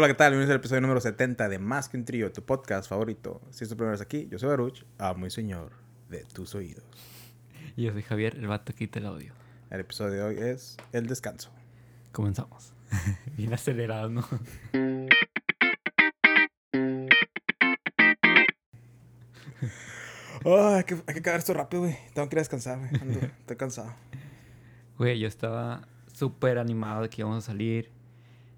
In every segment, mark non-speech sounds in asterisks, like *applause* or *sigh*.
Hola, ¿qué tal? Bienvenidos al episodio número 70 de Más que un trío, tu podcast favorito. Si es tu primera vez aquí, yo soy Baruch, amo y señor de tus oídos. Y yo soy Javier, el vato quita el audio. El episodio de hoy es el descanso. Comenzamos. *laughs* Bien acelerado, ¿no? Oh, hay, que, hay que acabar esto rápido, güey. Tengo que ir a descansar, güey. Ando- *laughs* Estoy cansado. Güey, yo estaba súper animado de que íbamos a salir.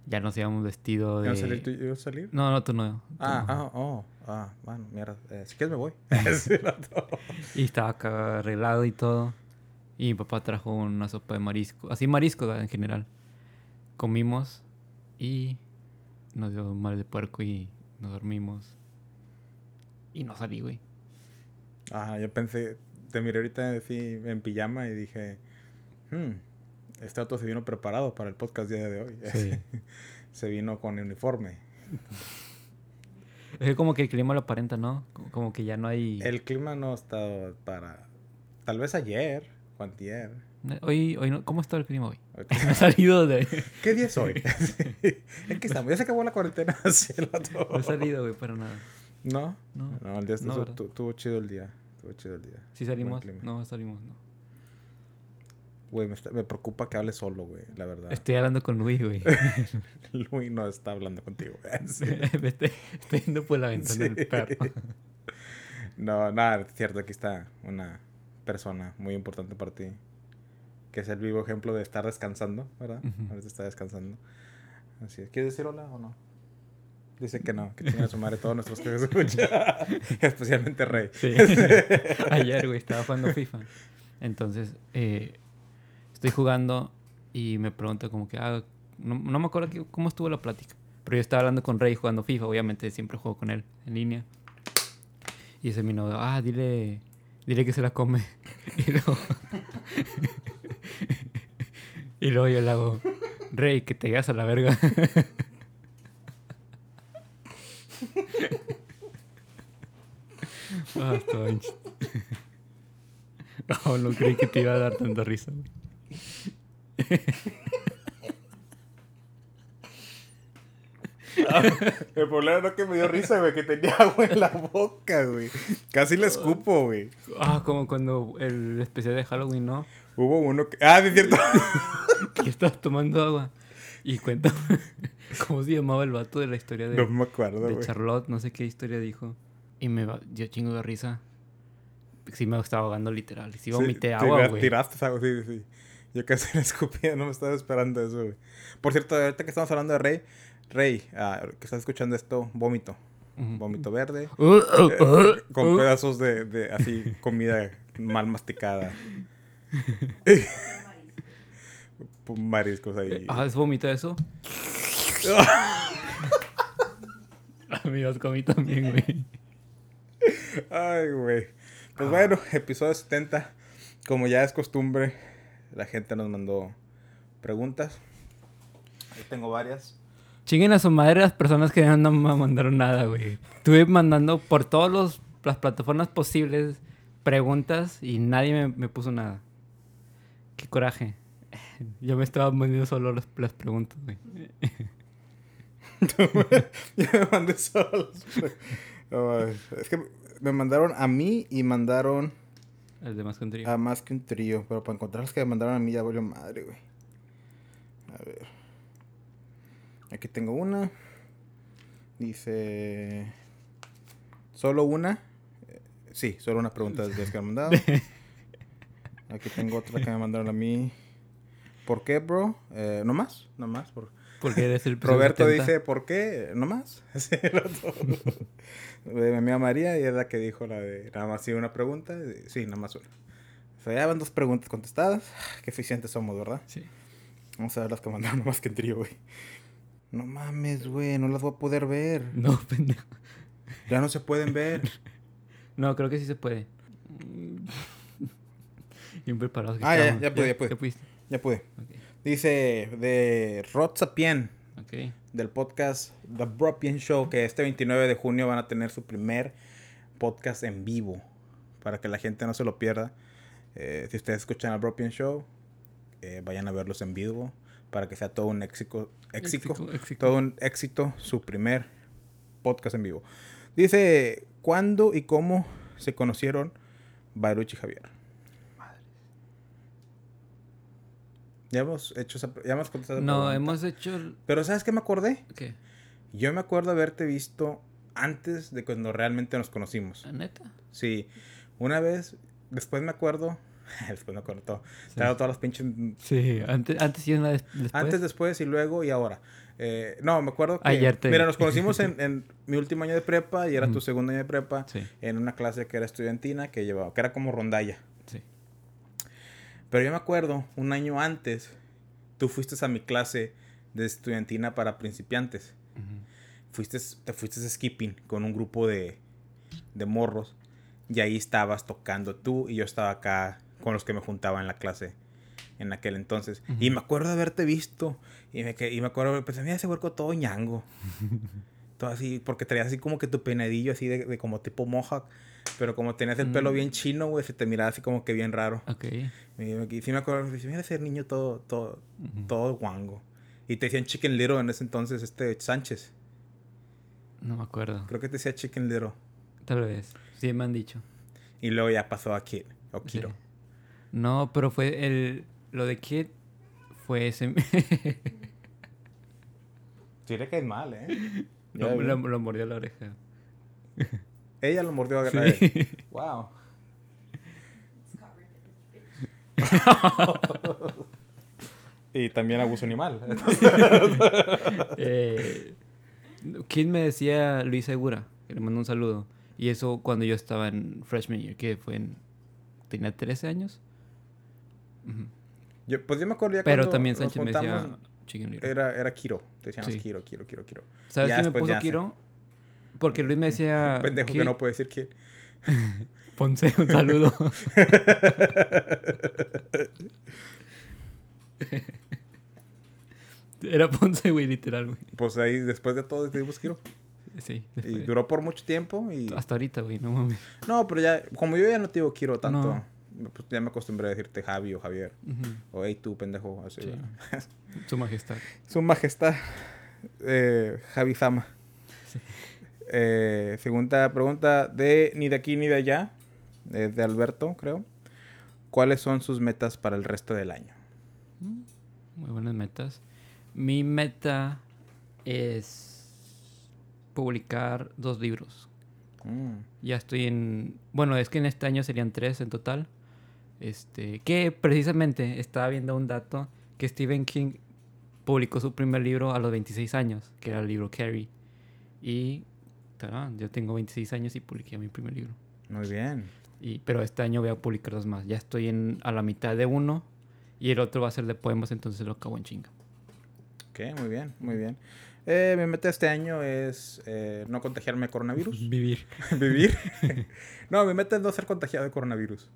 Ya nos íbamos vestido de... ¿Vas a salir tú yo a salir? No, no, tú no. tú Ah, no. ah, oh, ah, bueno, mierda. Eh, si quieres me voy. *laughs* *laughs* Y estaba acá arreglado y todo. Y mi papá trajo una sopa de marisco. Así marisco en general. Comimos y nos dio mal de puerco y nos dormimos. Y no salí, güey. Ajá, yo pensé, te miré ahorita así en pijama y dije, hmm, este auto se vino preparado para el podcast día de hoy. Sí. *laughs* se vino con uniforme. *laughs* Es como que el clima lo aparenta, ¿no? Como- que ya no hay... El clima no está para, tal vez ayer o antier. Hoy, hoy no... ¿Cómo está el clima hoy? *laughs* Me ha salido de... ¿Qué día es hoy? ¿En qué estamos? ¿Ya se acabó la cuarentena? No he salido, güey, para nada. ¿No? No. No, el día No, estuvo, estuvo chido el día. Estuvo chido el día. ¿Sí salimos? No, salimos, no. Güey, me, me preocupa que hable solo, güey, la verdad. Estoy hablando con Luis, güey. *laughs* Luis no está hablando contigo. *laughs* Sí. *laughs* Me estoy, estoy viendo por la ventana Sí. del perro. No, nada, es cierto, aquí está una persona muy importante para ti. Que es el vivo ejemplo de estar descansando, ¿verdad? Ujú. Ahorita está descansando. Así es. ¿Quieres decir hola o no? Dice que no, que tiene a su madre todos nuestros que escuchan. Especialmente Rey. Sí. Ayer, güey, estaba jugando FIFA. Entonces, eh, estoy jugando y me pregunta como que, ah, no, no me acuerdo que- cómo estuvo la plática. Pero yo estaba hablando con Rey jugando FIFA, obviamente siempre juego con él en línea. Y ese mi novio, ah, dile, dile que se la come. *laughs* Y luego, *laughs* y luego yo le hago, Rey, que te llegas a la verga. *laughs* Ah, No, no creí que te iba a dar tanta risa, güey. El problema no es que me dio risa, güey, que tenía agua en la boca, güey. Casi le escupo, güey. Ah, como cuando el especial de Halloween, ¿no? Hubo uno que... Ah, es cierto. *laughs* Que estabas tomando agua. Y cuéntame, *laughs* ¿cómo se llamaba el vato de la historia de, No me acuerdo, de güey. Charlotte? No sé qué historia dijo. Y me dio chingo de risa. Sí me estaba ahogando literal. Sí vomité Sí, agua, güey. Tiraste agua, sí, sí. Yo casi le escupía, no me estaba esperando eso, güey. Por cierto, ahorita que estamos hablando de Rey, Rey, ah, que estás escuchando esto, vómito. Vómito verde. *laughs* Uh, uh, eh, uh, con uh. pedazos de, de así, comida mal masticada. *laughs* Mariscos ahí. Ah, ¿es vómito eso? *laughs* Amigos, comí también, güey. Ay, güey. Pues bueno, episodio 70. Como ya es costumbre, la gente nos mandó preguntas. Ahí tengo varias. Chinguen a su madre las personas que no me mandaron nada, güey. Estuve mandando por todas las plataformas posibles preguntas y nadie me, me puso nada. Qué coraje. *laughs* Yo me estaba poniendo solo las, las preguntas, güey. *laughs* Yo me mandé solos. Ay, es que me mandaron a mí y mandaron El de más country. a más que un trío. Pero para encontrar los que me mandaron a mí ya valió madre, güey. A ver. Aquí tengo una. Dice. ¿Solo una? Eh, Sí, solo una pregunta de las que me han mandado. *laughs* Aquí tengo otra que me mandaron a mí. ¿Por qué, bro? Eh, ¿No más? ¿No más? Por... Porque eres el Roberto 70. dice, ¿por qué? ¿No más? *laughs* Sí, de mi amiga María y es la que dijo la de nada más sí una pregunta. Sí, nada más una. O sea, ya van dos preguntas contestadas. Qué eficientes somos, ¿verdad? Sí. Vamos a ver las que mandaron *laughs* más que en trío, güey. No mames, güey, no las voy a poder ver. No, *laughs* pendejo. Ya no se pueden ver. No, creo que sí se puede. Bien preparados que Ah, ya, ya pude, ya pude. ¿Ya? Ya pude. Ok. Dice de Rod Sapien, del podcast The Bropien Show, que este 29 de junio van a tener su primer podcast en vivo, para que la gente no se lo pierda. Eh, si ustedes escuchan el Bropien Show, eh, vayan a verlos en vivo. para que sea todo un éxito, éxito, Éxito, éxito. todo un éxito su primer podcast en vivo. Dice, ¿cuándo y cómo se conocieron Baruch y Javier? Ya hemos hecho esa, ya hemos contestado No, pregunta. hemos hecho... el- Pero ¿sabes qué me acordé? ¿Qué? Yo me acuerdo haberte visto antes de cuando realmente nos conocimos. ¿La neta? Sí, una vez, después me acuerdo, *laughs* después me acuerdo todo, traigo todas las pinches, Sí, antes, antes y una des- después. antes, después y luego y ahora. Eh, no, me acuerdo que, Ayer te mira, nos conocimos en, *laughs* en mi último año de prepa y era tu segundo año de prepa, Sí, en una clase que era estudiantina, que llevaba, que era como rondalla. Pero yo me acuerdo, un año antes, tú fuiste a mi clase de estudiantina para principiantes. Fuiste, te fuiste skipping con un grupo de, de morros y ahí estabas tocando tú y yo estaba acá con los que me juntaba en la clase en aquel entonces. Y me acuerdo de haberte visto y me, y me acuerdo, pues mira ese huerco todo ñango. *laughs* todo así, porque traías así como que tu peinadillo así de, de como tipo mohawk, pero como tenías el pelo Mm. bien chino, güey, se te miraba así como que bien raro. Ok. Y, y sí me acuerdo, dice, mira ese niño todo, todo, Ujú. todo guango. Y te decían Chicken Little en ese entonces, este Sánchez. No me acuerdo. Creo que te decía Chicken Little. Tal vez. Sí, me han dicho. Y luego ya pasó a Kid o Sí. Kiro. No, pero fue el... Lo de Kid fue ese... *laughs* Sí le caes mal, ¿eh? *laughs* Lo, lo- lo mordió la oreja. *laughs* Ella lo mordió a Sí. él. *laughs* Wow. *laughs* y también abuso animal. eh, Kid me decía Luis Segura, que le mando un saludo. Y eso cuando yo estaba en freshman year, que fue en... Tenía 13 años. Yo, pues yo me acuerdo ya Pero también Sánchez me decía Chicken Little. Era, era Kiro. Te decíamos Sí. Kiro, Kiro, Kiro, Kiro. ¿Sabes ya qué me puso se- Kiro? Porque Luis me decía... *laughs* Un pendejo que "Kid, no puede decir Kid. *laughs* Ponce, un saludo. *laughs* Era Ponce, güey, literal, güey. Pues ahí después de todo decidimos Kiro. Sí. Y duró por mucho tiempo y... Hasta ahorita, güey, no mames. No, pero ya, como yo ya no te digo Kiro tanto, No. Pues ya me acostumbré a decirte Javi o Javier. O hey tú, pendejo. Así. *laughs* Su majestad. Su majestad, eh, Javi Zama. Sí. Eh, segunda pregunta de ni de aquí ni de allá, eh, de Alberto, creo. ¿Cuáles son sus metas para el resto del año? Muy buenas metas. Mi meta es publicar dos libros. Mm, Ya estoy en... Bueno, es que en este año serían tres en total. Este, que precisamente estaba viendo un dato que Stephen King publicó su primer libro a los 26 años, que era el libro Carrie. Y tarán, yo tengo 26 años y publiqué mi primer libro. muy bien. Y, pero este año voy a publicar dos más. Ya estoy en, a la mitad de uno y el otro va a ser de poemas, entonces lo acabo en chinga. Ok, muy bien, muy bien. Eh, mi meta este año es eh, no contagiarme de coronavirus. Vivir. *laughs* Vivir. *laughs* *laughs* no, mi meta es no ser contagiado de coronavirus.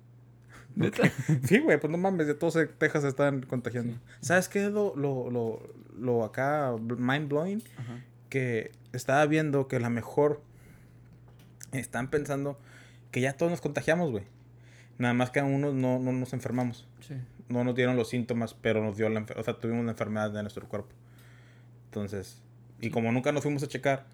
*laughs* Sí, güey, pues no mames, de todos en Texas se están contagiando. ¿Sabes qué es lo, lo, lo, lo acá mind blowing? Ajá. Que estaba viendo que la mejor están pensando que ya todos nos contagiamos, güey. Nada más que a unos no, no nos enfermamos. Sí. No nos dieron los síntomas, pero nos dio la o sea, tuvimos la enfermedad de nuestro cuerpo. Entonces, y como nunca nos fuimos a checar,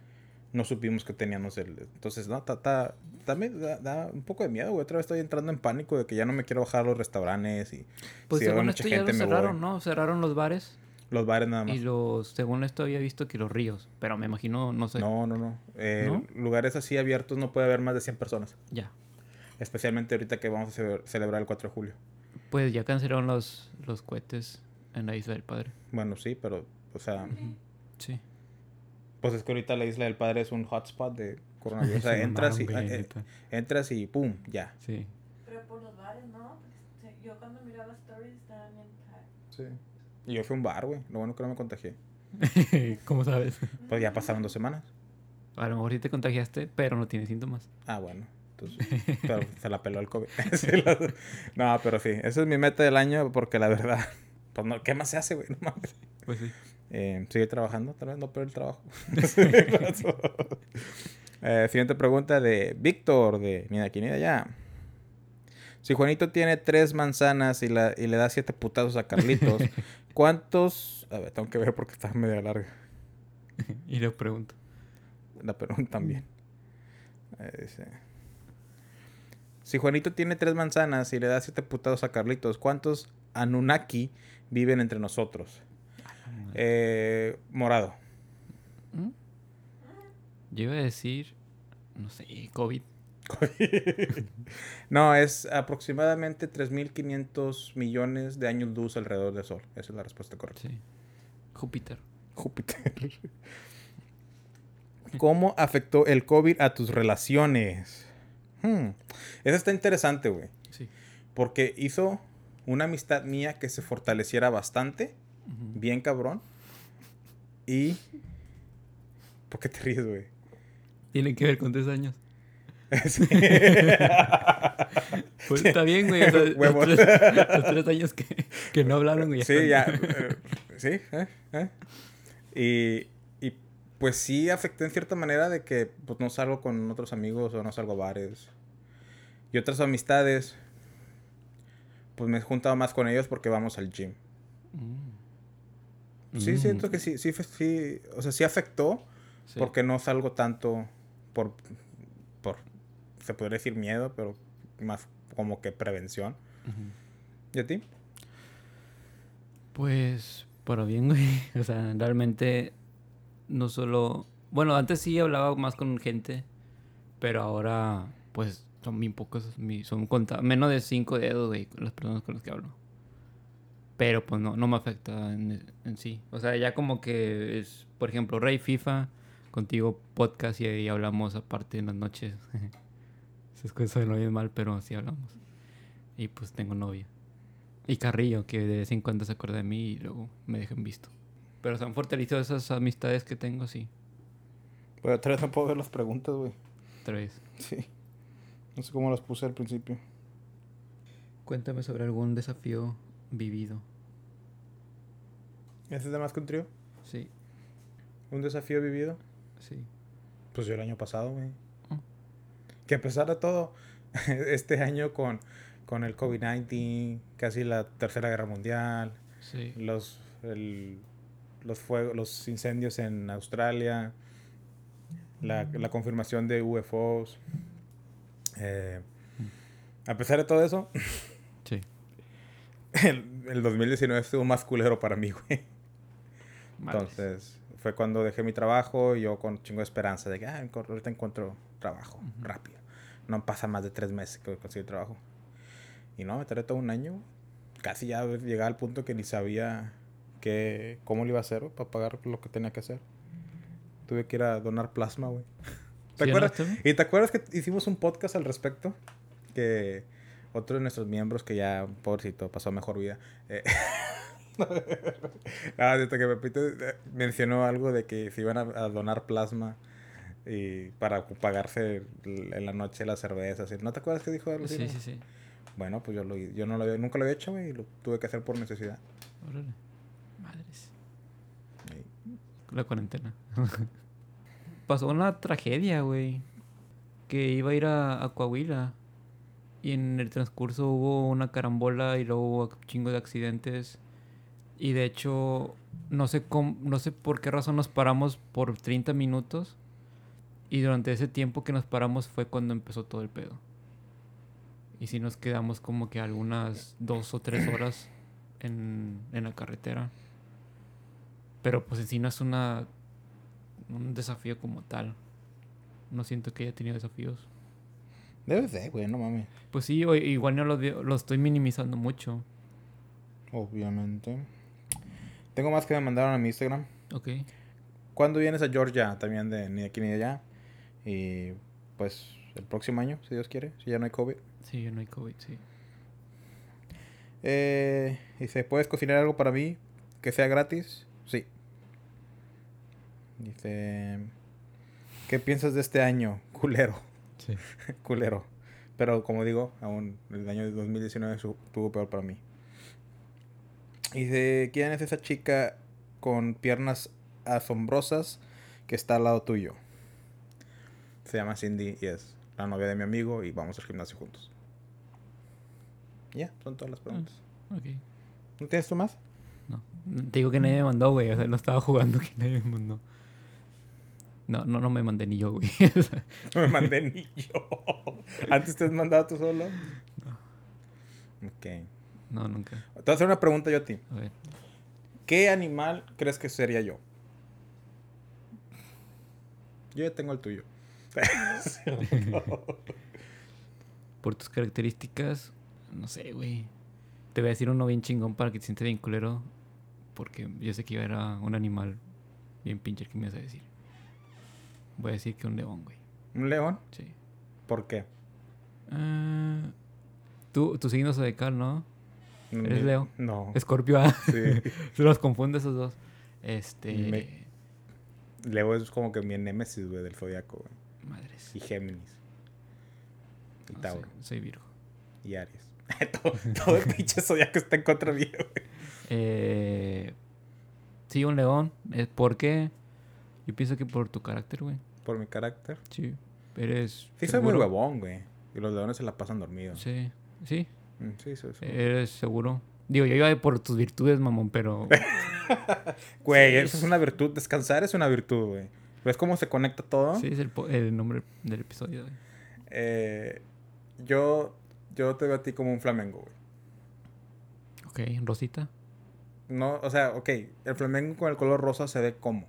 no supimos que teníamos el... Entonces, no, ta, ta- también da, da un poco de miedo, güey. Otra vez estoy entrando en pánico de que ya no me quiero bajar a los restaurantes y Pues si según mucha esto ya lo gente me voy. cerraron, ¿no? Cerraron los bares los bares nada más. y los, según esto había visto que los ríos, pero me imagino, no sé. No, no, no. Eh, ¿No? Lugares así abiertos no puede haber más de 100 personas. Ya. Especialmente ahorita que vamos a ce- celebrar el 4 de julio. Pues ya cancelaron los, los cohetes en la isla del padre. Bueno, sí, pero, o sea, Sí. Pues es que ahorita la Isla del Padre es un hotspot de coronavirus. *laughs* O sea, Se entras y, eh, entras y pum, ya. Sí. Pero por los bares, ¿no? Se- Yo cuando miraba stories estaban en pack. Sí. Y yo fui a un bar, güey. Lo bueno que no me contagié. *laughs* ¿Cómo sabes? Pues ya pasaron dos semanas. A lo mejor sí te contagiaste, pero no tienes síntomas. Ah, bueno. Entonces, *laughs* pero se la peló el COVID. La- no, pero sí. Esa es mi meta del año porque la verdad, pues no, ¿qué más se hace, güey? No mames. Pues sí. Eh, sigue trabajando, tal vez no pero el trabajo. *laughs* *laughs* Eh, siguiente pregunta de Víctor, de ni de aquí ni de allá. Si Juanito tiene tres manzanas y, la, y le da siete putazos a Carlitos, *laughs* ¿cuántos... A ver, tengo que ver porque está medio larga y le pregunto. la pregunta también. Eh, dice, Si Juanito tiene tres manzanas y le da siete putazos a Carlitos, ¿cuántos Anunnaki viven entre nosotros? Eh, morado. ¿Mm? Yo iba a decir, no sé, COVID. *laughs* no, es aproximadamente 3.500 millones de años luz alrededor del Sol. Esa es la respuesta correcta. Sí. Júpiter. Júpiter. *laughs* ¿Cómo afectó el COVID a tus relaciones? Hmm. Eso está interesante, güey. Sí. Porque hizo una amistad mía que se fortaleciera bastante. Bien cabrón. Y... ¿Por qué te ríes, güey? Tiene que ver con tres años. *laughs* Sí. *laughs* Pues está bien, güey. o sea, *laughs* los, Huevos. tres, los tres años que, que no hablaron, güey. Sí, ya. eh, sí, eh, eh. Y, y pues sí afectó en cierta manera de que pues, no salgo con otros amigos o no salgo a bares. Y otras amistades, pues me he juntado más con ellos porque vamos al gym. Mm. Sí, Mm. siento que sí, sí, sí, o sea, sí afectó Sí. porque no salgo tanto por, por, se podría decir miedo, pero más como que prevención. ¿Y a ti? Pues, para bien, *laughs* güey. O sea, realmente no solo... Bueno, antes sí hablaba más con gente, pero ahora, pues, son bien pocos, son conta menos de cinco dedos, güey, las personas con las que hablo. Pero, pues, no, no me afecta en, en sí. O sea, ya como que es, por ejemplo, Rey FIFA, contigo podcast y ahí hablamos aparte en las noches. *laughs* Esas cosas no bien mal, pero sí hablamos. Y pues tengo novia. Y Carrillo, que de vez en cuando se acuerda de mí y luego me dejan visto. Pero se han fortalecido esas amistades que tengo, sí. Otra vez no puedo ver las preguntas, güey. Otra vez. Sí. No sé cómo las puse al principio. Cuéntame sobre algún desafío vivido. ¿Ese es de más que un trío? Sí, ¿Un desafío vivido? sí. Pues yo el año pasado, güey. Mm. Que a pesar de todo, *laughs* este año con, con el COVID-19, casi la Tercera Guerra Mundial, Sí. los, el- los, fuegos, los incendios en Australia, la, la confirmación de UFOs. eh, a pesar de todo eso, Sí. *laughs* el, el 2019 estuvo más culero para mí, güey. Entonces, fue cuando dejé mi trabajo y yo con chingo de esperanza de que ah, ahorita encuentro trabajo Ujú. rápido. No pasa más de tres meses que consigo trabajo. Y no, me tardé todo un año. Casi ya llegaba al punto que ni sabía que, cómo lo iba a hacer para pagar lo que tenía que hacer. Tuve que ir a donar plasma, güey. ¿Te ¿Sí acuerdas? ¿Y te acuerdas que hicimos un podcast al respecto? Que otro de nuestros miembros, que ya, pobrecito, pasó mejor vida. eh, *laughs* *laughs* ah, desde que Pepito eh, mencionó algo de que se iban a, a donar plasma y para pagarse en la noche las cervezas. ¿No te acuerdas que dijo algo así? Sí, sí, sí. Bueno, pues yo, lo, yo no lo había- nunca lo había hecho, güey, y lo tuve que hacer por necesidad. Órale. Madres. La cuarentena. *laughs* Pasó una tragedia, güey. Que iba a ir a, a Coahuila. Y en el transcurso hubo una carambola y luego hubo un chingo de accidentes. Y de hecho, no sé cómo, no sé por qué razón nos paramos por 30 minutos. Y durante ese tiempo que nos paramos fue cuando empezó todo el pedo. Y sí nos quedamos como que algunas dos o tres horas en, en la carretera. Pero pues en sí no es una un desafío como tal. No siento que haya tenido desafíos. Debe ser, güey, no mames. Pues sí, igual no lo, lo estoy minimizando mucho. Obviamente. Tengo más que me mandaron a mi Instagram. Ok. ¿Cuándo vienes a Georgia? También de ni de aquí ni de allá. Y pues el próximo año, si Dios quiere, si ya no hay COVID. Sí, no hay COVID, sí. Eh, dice, ¿puedes cocinar algo para mí que sea gratis? Sí. Dice, ¿qué piensas de este año? Culero, Sí. *laughs* culero. Pero como digo, aún el año de 2019 su- estuvo peor para mí. Dice, ¿quién es esa chica con piernas asombrosas que está al lado tuyo? Se llama Cindy y es la novia de mi amigo y vamos al gimnasio juntos. Ya, son todas las preguntas. Ok. ¿No tienes tú más? No. Te digo que nadie me mandó, güey. O sea, no estaba jugando *laughs* que nadie me mandó. No, no, no me mandé ni yo, güey. *laughs* No me mandé ni yo. ¿Antes te has mandado tú solo? Ok. No, nunca. Te voy a hacer una pregunta yo a ti. A ver. ¿Qué animal crees que sería yo? Yo ya tengo el tuyo. *laughs* Por tus características, no sé, güey. Te voy a decir uno bien chingón para que te sientas bien culero. Porque yo sé que era un animal bien pinche que me ibas a decir. Voy a decir que un león, güey. ¿Un león? Sí. ¿Por qué? Ah, tú, tu signo zodiacal, ¿no? ¿Eres Ni- Leo? No. Escorpio, ah. Sí. Se *laughs* los confunde esos dos. Este. Me- Leo es como que mi némesis, güey, del zodiaco, güey. Madres. Y Géminis. Y No, Tauro. soy, soy Virgo. Y Aries. *laughs* todo, todo el pinche zodiaco está en contra mío, güey. Eh, sí, un león. Eh, ¿Por qué? Yo pienso que por tu carácter, güey. Por mi carácter. Sí. Eres. Sí, soy muy huevón, güey. Y los leones se la pasan dormidos. Sí. Sí. Mm, Sí, soy- Eres seguro. Digo, yo iba por tus virtudes, mamón, pero. *laughs* Güey, eso es una virtud. Descansar es una virtud, güey. ¿Ves cómo se conecta todo? Sí, es el, el nombre del episodio, güey. Eh, yo, yo te veo a ti como un flamengo, güey. Ok, Rosita. No, o sea, ok, el flamengo con el color rosa se ve como.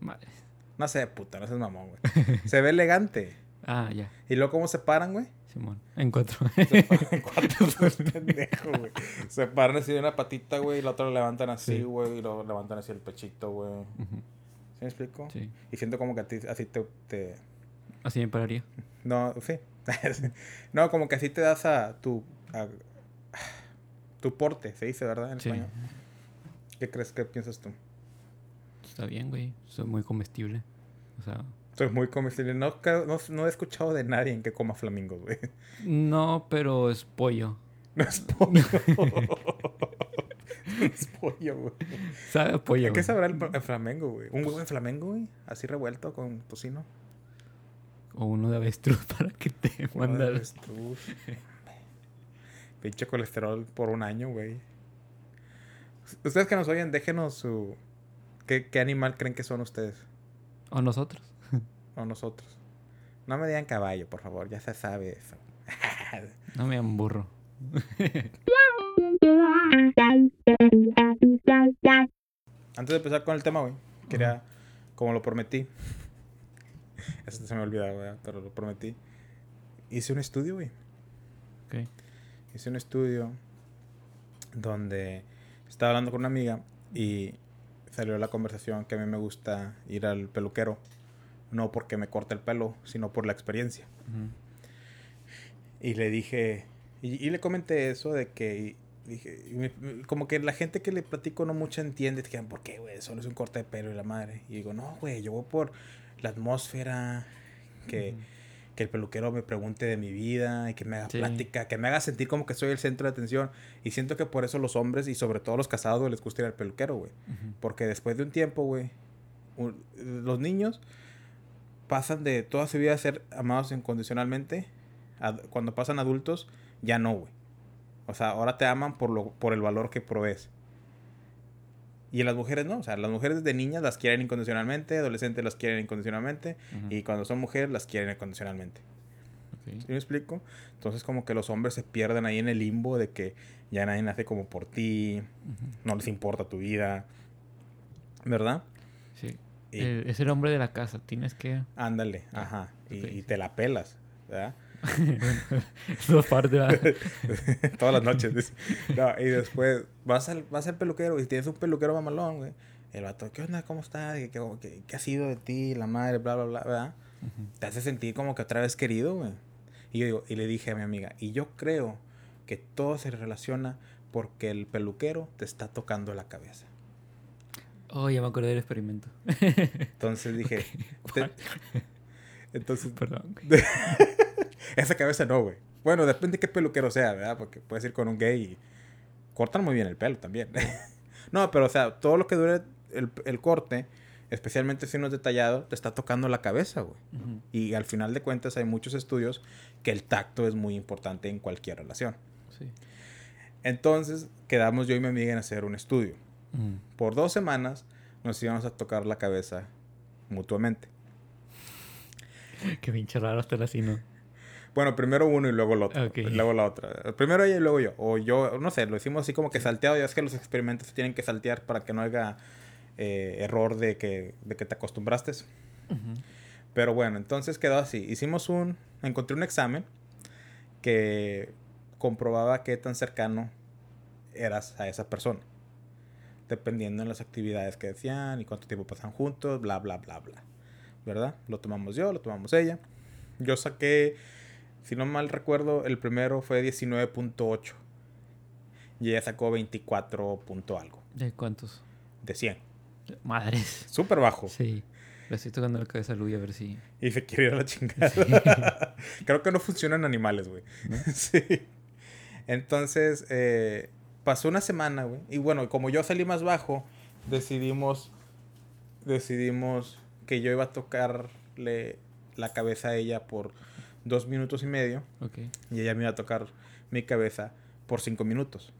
Madres. No sé, puta, no seas mamón, güey. Se ve elegante. Ah, ya. Y luego, ¿cómo se paran, güey? Simón. En cuatro. Se *laughs* paran cuatro, *laughs* pendejo, güey. Se paran así de una patita, güey, y la otra lo levantan así, Sí. güey, y lo levantan así el pechito, güey. ¿Sí me explico? Sí. Y siento como que a ti, así te, te... Así me pararía. No, sí. *laughs* no, como que así te das a tu... a- tu porte, se dice, ¿verdad? En Sí. español. ¿Qué crees? ¿Qué piensas tú? Está bien, güey. Soy muy comestible. O sea. Soy muy comestible. No, no, no he escuchado de nadie en que coma flamingos, güey. No, pero es pollo. *laughs* No es pollo. no *laughs* es pollo, güey. Sabe a pollo. ¿Qué güey. sabrá el, el flamengo, güey? ¿Un huevo en flamengo, güey? Así revuelto con tocino. O uno de avestruz *laughs* para que te de manda. avestruz. Pinche colesterol por un año, güey. Ustedes que nos oyen, déjenos su... ¿Qué, qué animal creen que son ustedes? O nosotros. O nosotros. No me digan caballo, por favor. Ya se sabe eso. *laughs* No me llaman burro. Antes de empezar con el tema, güey, quería, como lo prometí, *laughs* eso se me olvida, güey, pero lo prometí, hice un estudio, güey. Ok. Hice un estudio donde estaba hablando con una amiga y salió la conversación que a mí me gusta ir al peluquero, no porque me corte el pelo, sino por la experiencia. Y le dije, y, y le comenté eso de que, dije, y me- me- como que la gente que le platico no mucho entiende, que ¿por qué, güey? Solo es un corte de pelo y la madre. Y digo, no, güey, yo voy por la atmósfera, que, que el peluquero me pregunte de mi vida y que me haga Sí. plática, que me haga sentir como que soy el centro de atención. Y siento que por eso los hombres y sobre todo los casados les gusta ir al peluquero, güey. Porque después de un tiempo, güey, los niños pasan de toda su vida a ser amados incondicionalmente. a- cuando pasan adultos, ya no, güey. O sea, ahora te aman por, lo, por el valor que provees. Y las mujeres no. O sea, las mujeres de niñas las quieren incondicionalmente, adolescentes las quieren incondicionalmente. Y cuando son mujeres las quieren incondicionalmente. Ok. ¿Sí me explico? Entonces como que los hombres se pierden ahí en el limbo de que ya nadie nace como por ti, no les importa tu vida. ¿Verdad? El- es el hombre de la casa. Tienes que. Ándale, ajá. Y, te la pelas, ¿verdad? *laughs* ¿verdad? *laughs* Todas las noches. dice. No, y después vas al, vas al peluquero y tienes un peluquero mamalón, güey. El vato, ¿qué onda? ¿Cómo estás? ¿Qué, qué, qué- ha sido de ti? La madre, bla, bla, bla, ¿verdad? Te hace sentir como que otra vez querido, güey. Y yo digo, y le dije a mi amiga, y yo creo que todo se relaciona porque el peluquero te está tocando la cabeza. Oh, ya me acordé del experimento. Entonces dije, *laughs* te- entonces, *laughs* Perdón. *laughs* esa cabeza no, güey. Bueno, depende de qué peluquero sea, ¿verdad? Porque puedes ir con un gay y cortan muy bien el pelo también. no, pero o sea, todo lo que dure el, el corte especialmente si no es detallado, te está tocando la cabeza, güey. Ujú. Y al final de cuentas hay muchos estudios que el tacto es muy importante en cualquier relación. Sí. Entonces quedamos yo y mi amiga en hacer un estudio. Ujú. Por dos semanas nos íbamos a tocar la cabeza mutuamente. Qué pinche raro estar así, ¿no? Bueno, primero uno y luego el otro. Luego la otra. Primero ella y luego yo. O yo, no sé, lo hicimos así como que salteado. Ya es que los experimentos se tienen que saltear para que no haya eh, error de que, de que te acostumbraste. Pero bueno, entonces quedó así. Hicimos un... Encontré un examen que comprobaba qué tan cercano eras a esa persona. Dependiendo en las actividades que decían y cuánto tiempo pasan juntos, bla, bla, bla, bla. ¿Verdad? Lo tomamos yo, lo tomamos ella. Yo saqué, si no mal recuerdo, el primero fue 19.8. Y ella sacó 24 punto algo. ¿De cuántos? De 100. Madres. Súper bajo. Sí. Le estoy tocando la cabeza a Luis a ver si. Y se quiere ir a la chingada. *laughs* Creo que no funcionan animales, güey. ¿No? *laughs* sí. Entonces, eh, pasó una semana, güey. Y bueno, como yo salí más bajo, decidimos, decidimos que yo iba a tocarle la cabeza a ella por dos minutos y medio. Ok. Y ella me iba a tocar mi cabeza por cinco minutos.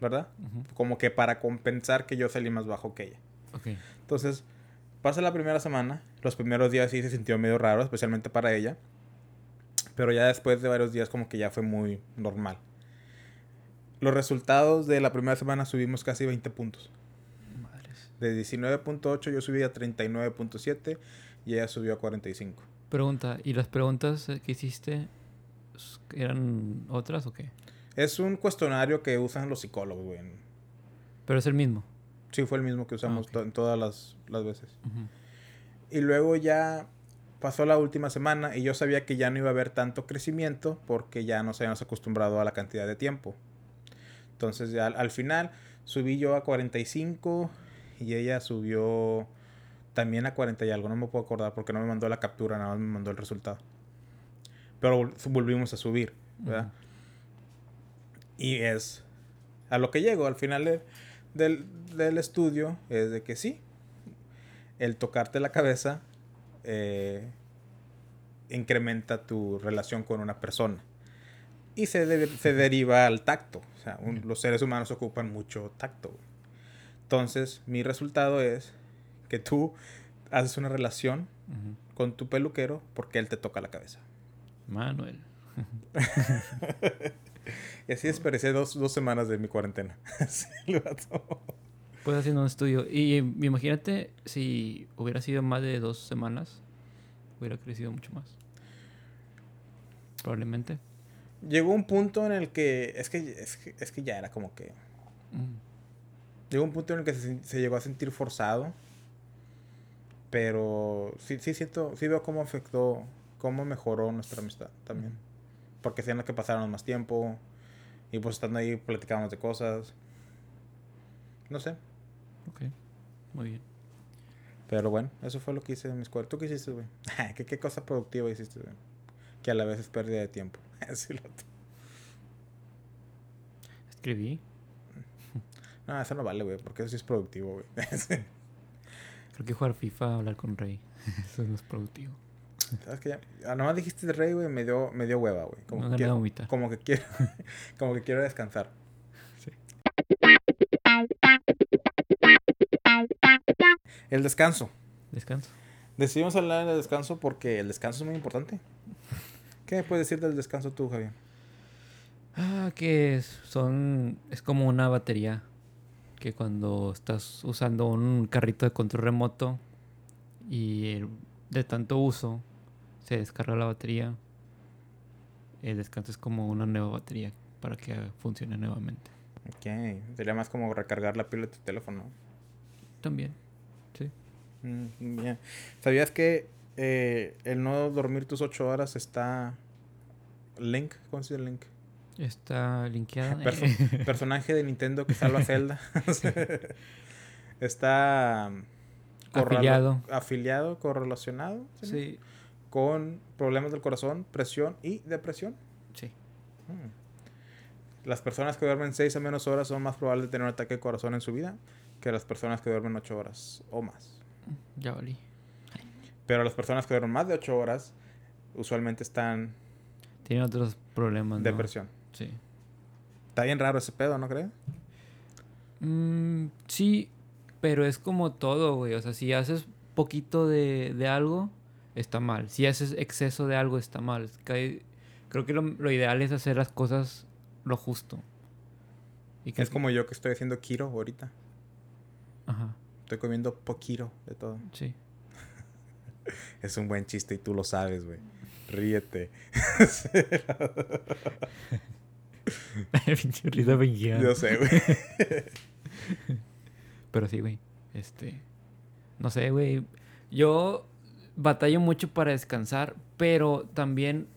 ¿Verdad? Como que para compensar que yo salí más bajo que ella. Ok. Entonces, pasa la primera semana. Los primeros días sí se sintió medio raro, especialmente para ella. Pero ya después de varios días como que ya fue muy normal. Los resultados de la primera semana subimos casi 20 puntos. Madres. De 19.8 yo subí a 39.7 y ella subió a 45. Pregunta, ¿y las preguntas que hiciste eran otras o qué? Es un cuestionario que usan los psicólogos, güey. Pero es el mismo. Sí, fue el mismo que usamos to- en todas las, las veces. Y luego ya pasó la última semana y yo sabía que ya no iba a haber tanto crecimiento porque ya nos habíamos acostumbrado a la cantidad de tiempo. Entonces ya al, al final subí yo a 45 y ella subió también a 40 y algo. No me puedo acordar porque no me mandó la captura, nada más me mandó el resultado. Pero vol- volvimos a subir, ¿verdad? Y es a lo que llego al final de- del, del estudio, es de que sí, el tocarte la cabeza eh, incrementa tu relación con una persona. Y se, de- se deriva al tacto. O sea, un- los seres humanos ocupan mucho tacto. Entonces, mi resultado es que tú haces una relación con tu peluquero porque él te toca la cabeza. Manuel. *laughs* Y así desperdicié dos, dos semanas de mi cuarentena. *laughs* Pues haciendo un estudio. Y imagínate si hubiera sido más de dos semanas, hubiera crecido mucho más. Probablemente. Llegó un punto en el que es que, es que, es que ya era como que... Mm. Llegó un punto en el que se, se llegó a sentir forzado. Pero sí, sí siento, sí veo cómo afectó, cómo mejoró nuestra amistad también. Porque hacían que pasáramos más tiempo. Y pues estando ahí platicábamos de cosas. No sé. Ok. Muy bien. Pero bueno, eso fue lo que hice en mi escuela. ¿Tú qué hiciste, güey? *laughs* ¿Qué, ¿Qué cosa productiva hiciste, güey? Que a la vez es pérdida de tiempo. *laughs* Escribí. No, eso no vale, güey, porque eso sí es productivo, güey. *laughs* Creo que jugar FIFA, hablar con Rey. *laughs* Eso no es productivo. ¿Sabes qué? Ah, Nomás dijiste de rey, güey, me dio, me dio hueva, güey. Como, No que quiero- como que quiero, como que quiero descansar. Sí. El descanso. Descanso. Decidimos hablar del descanso porque el descanso es muy importante. ¿Qué me puedes decir del descanso tú, Javier? Ah, que es- son. Es como una batería. Que cuando estás usando un carrito de control remoto y de tanto uso se descarga la batería, el descanso es como una nueva batería para que funcione nuevamente. Ok, sería más como recargar la pila de tu teléfono. También. Sí. Mm, bien. ¿Sabías que eh, el no dormir tus ocho horas está... Link? ¿Cómo se dice Link? Está linkeada. *laughs* Perso- *laughs* personaje de Nintendo que salva a Zelda. *laughs* está correlo- Afiliado. afiliado, correlacionado ¿sí? sí. con problemas del corazón, presión y depresión. Sí. Mm. Las personas que duermen seis o menos horas son más probables de tener un ataque de corazón en su vida que las personas que duermen 8 horas o más. Ya valí. Pero las personas que duermen más de 8 horas usualmente están Tienen otros problemas, depresión. Sí. Está bien raro ese pedo, ¿no crees? Mm, sí, pero es como todo, güey. O sea, si haces poquito de, de algo, está mal. Si haces exceso de algo, está mal. Creo que lo, lo ideal es hacer las cosas lo justo. Y que Es como yo que estoy haciendo kiro ahorita. Ajá, Estoy comiendo poquito de todo. sí. *laughs* Es un buen chiste y tú lo sabes, güey. Ríete. Pinche risa. Yo sé, güey. *laughs* Pero sí, güey. Este. No sé, güey. Yo batallo mucho para descansar, pero también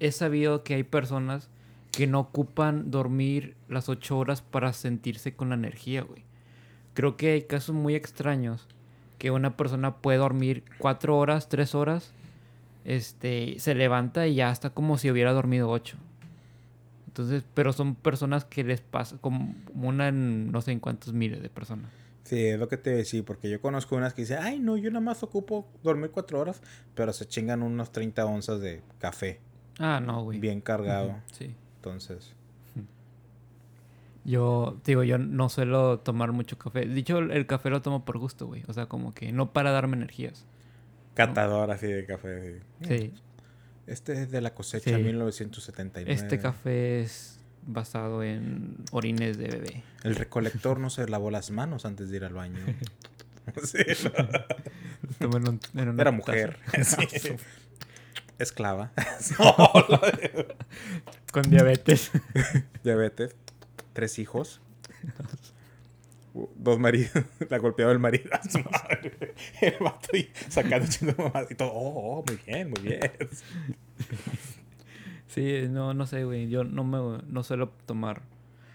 he sabido que hay personas que no ocupan dormir las ocho horas para sentirse con la energía, güey. Creo que hay casos muy extraños que una persona puede dormir cuatro horas, tres horas, este, se levanta y ya está como si hubiera dormido ocho. Entonces, pero son personas que les pasa como una en no sé en cuántos miles de personas. Sí, es lo que te decía, porque yo conozco unas que dicen, ay, no, yo nada más ocupo dormir cuatro horas, pero se chingan unos 30 onzas de café, Ah, no, güey. bien cargado. Sí. Entonces, Yo, digo, yo no suelo tomar mucho café. Dicho, el café lo tomo por gusto, güey. O sea, como que no para darme energías. catador así de café. así. Sí. Este es de la cosecha Sí. 1979. Este café es basado en orines de bebé. El recolector no se lavó las manos antes de ir al baño. *laughs* Sí, no. En un- en una Era mujer. *laughs* Sí. Esclava. *laughs* Con diabetes. Diabetes. Tres hijos. Dos maridos. *laughs* La golpeaba el marido a *laughs* su madre. El vato y sacando chingando mamadas y todo. Oh, oh, muy bien, muy bien. Sí, no, no sé, güey. Yo no me no suelo tomar.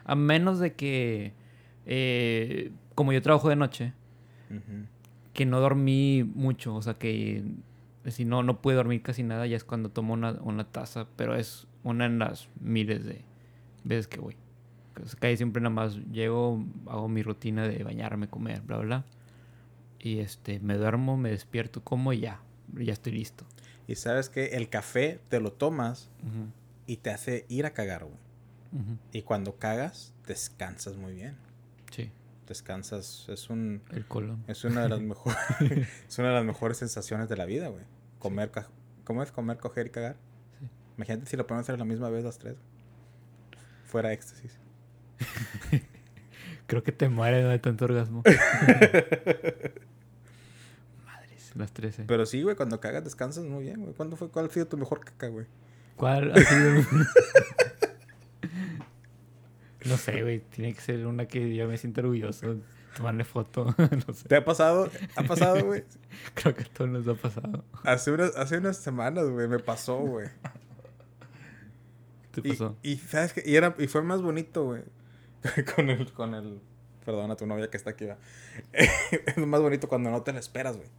A menos de que, eh, como yo trabajo de noche, que no dormí mucho, o sea que si no, no pude dormir casi nada, ya es cuando tomo una, una taza, pero es una en las miles de veces que voy. Que ahí siempre nada más llego, hago mi rutina de bañarme, comer, bla, bla. Y este, me duermo, me despierto, como y ya, ya estoy listo. Y sabes que el café te lo tomas Ujú, y te hace ir a cagar, güey. ujú. Y cuando cagas, descansas muy bien. Sí, Descansas. Es un. el colon. Es una de las *laughs* mejores. *laughs* es una de las mejores sensaciones de la vida, güey. Comer, ca- ¿cómo es comer, coger y cagar? Sí. Imagínate si lo podemos hacer a la misma vez los tres. Fuera éxtasis. *laughs* Creo que te mueres de tanto orgasmo. *laughs* Madres, las 13. Pero sí, güey, cuando cagas descansas muy bien, güey. ¿Cuándo fue, ¿Cuál ha sido tu mejor caca, güey? ¿Cuál ha sido? *laughs* no sé, güey. Tiene que ser una que yo me siento orgulloso. Tomarle foto. no sé. ¿Te ha pasado? ¿Ha pasado, güey? Creo que a todos nos ha pasado. Hace unas, hace unas semanas, güey, me pasó, güey. ¿Qué te Y, pasó? y, ¿sabes qué? Y, era, y fue más bonito, güey. *laughs* con el, con el... Perdona, tu novia que está aquí, va. *laughs* es más bonito cuando no te lo esperas, güey.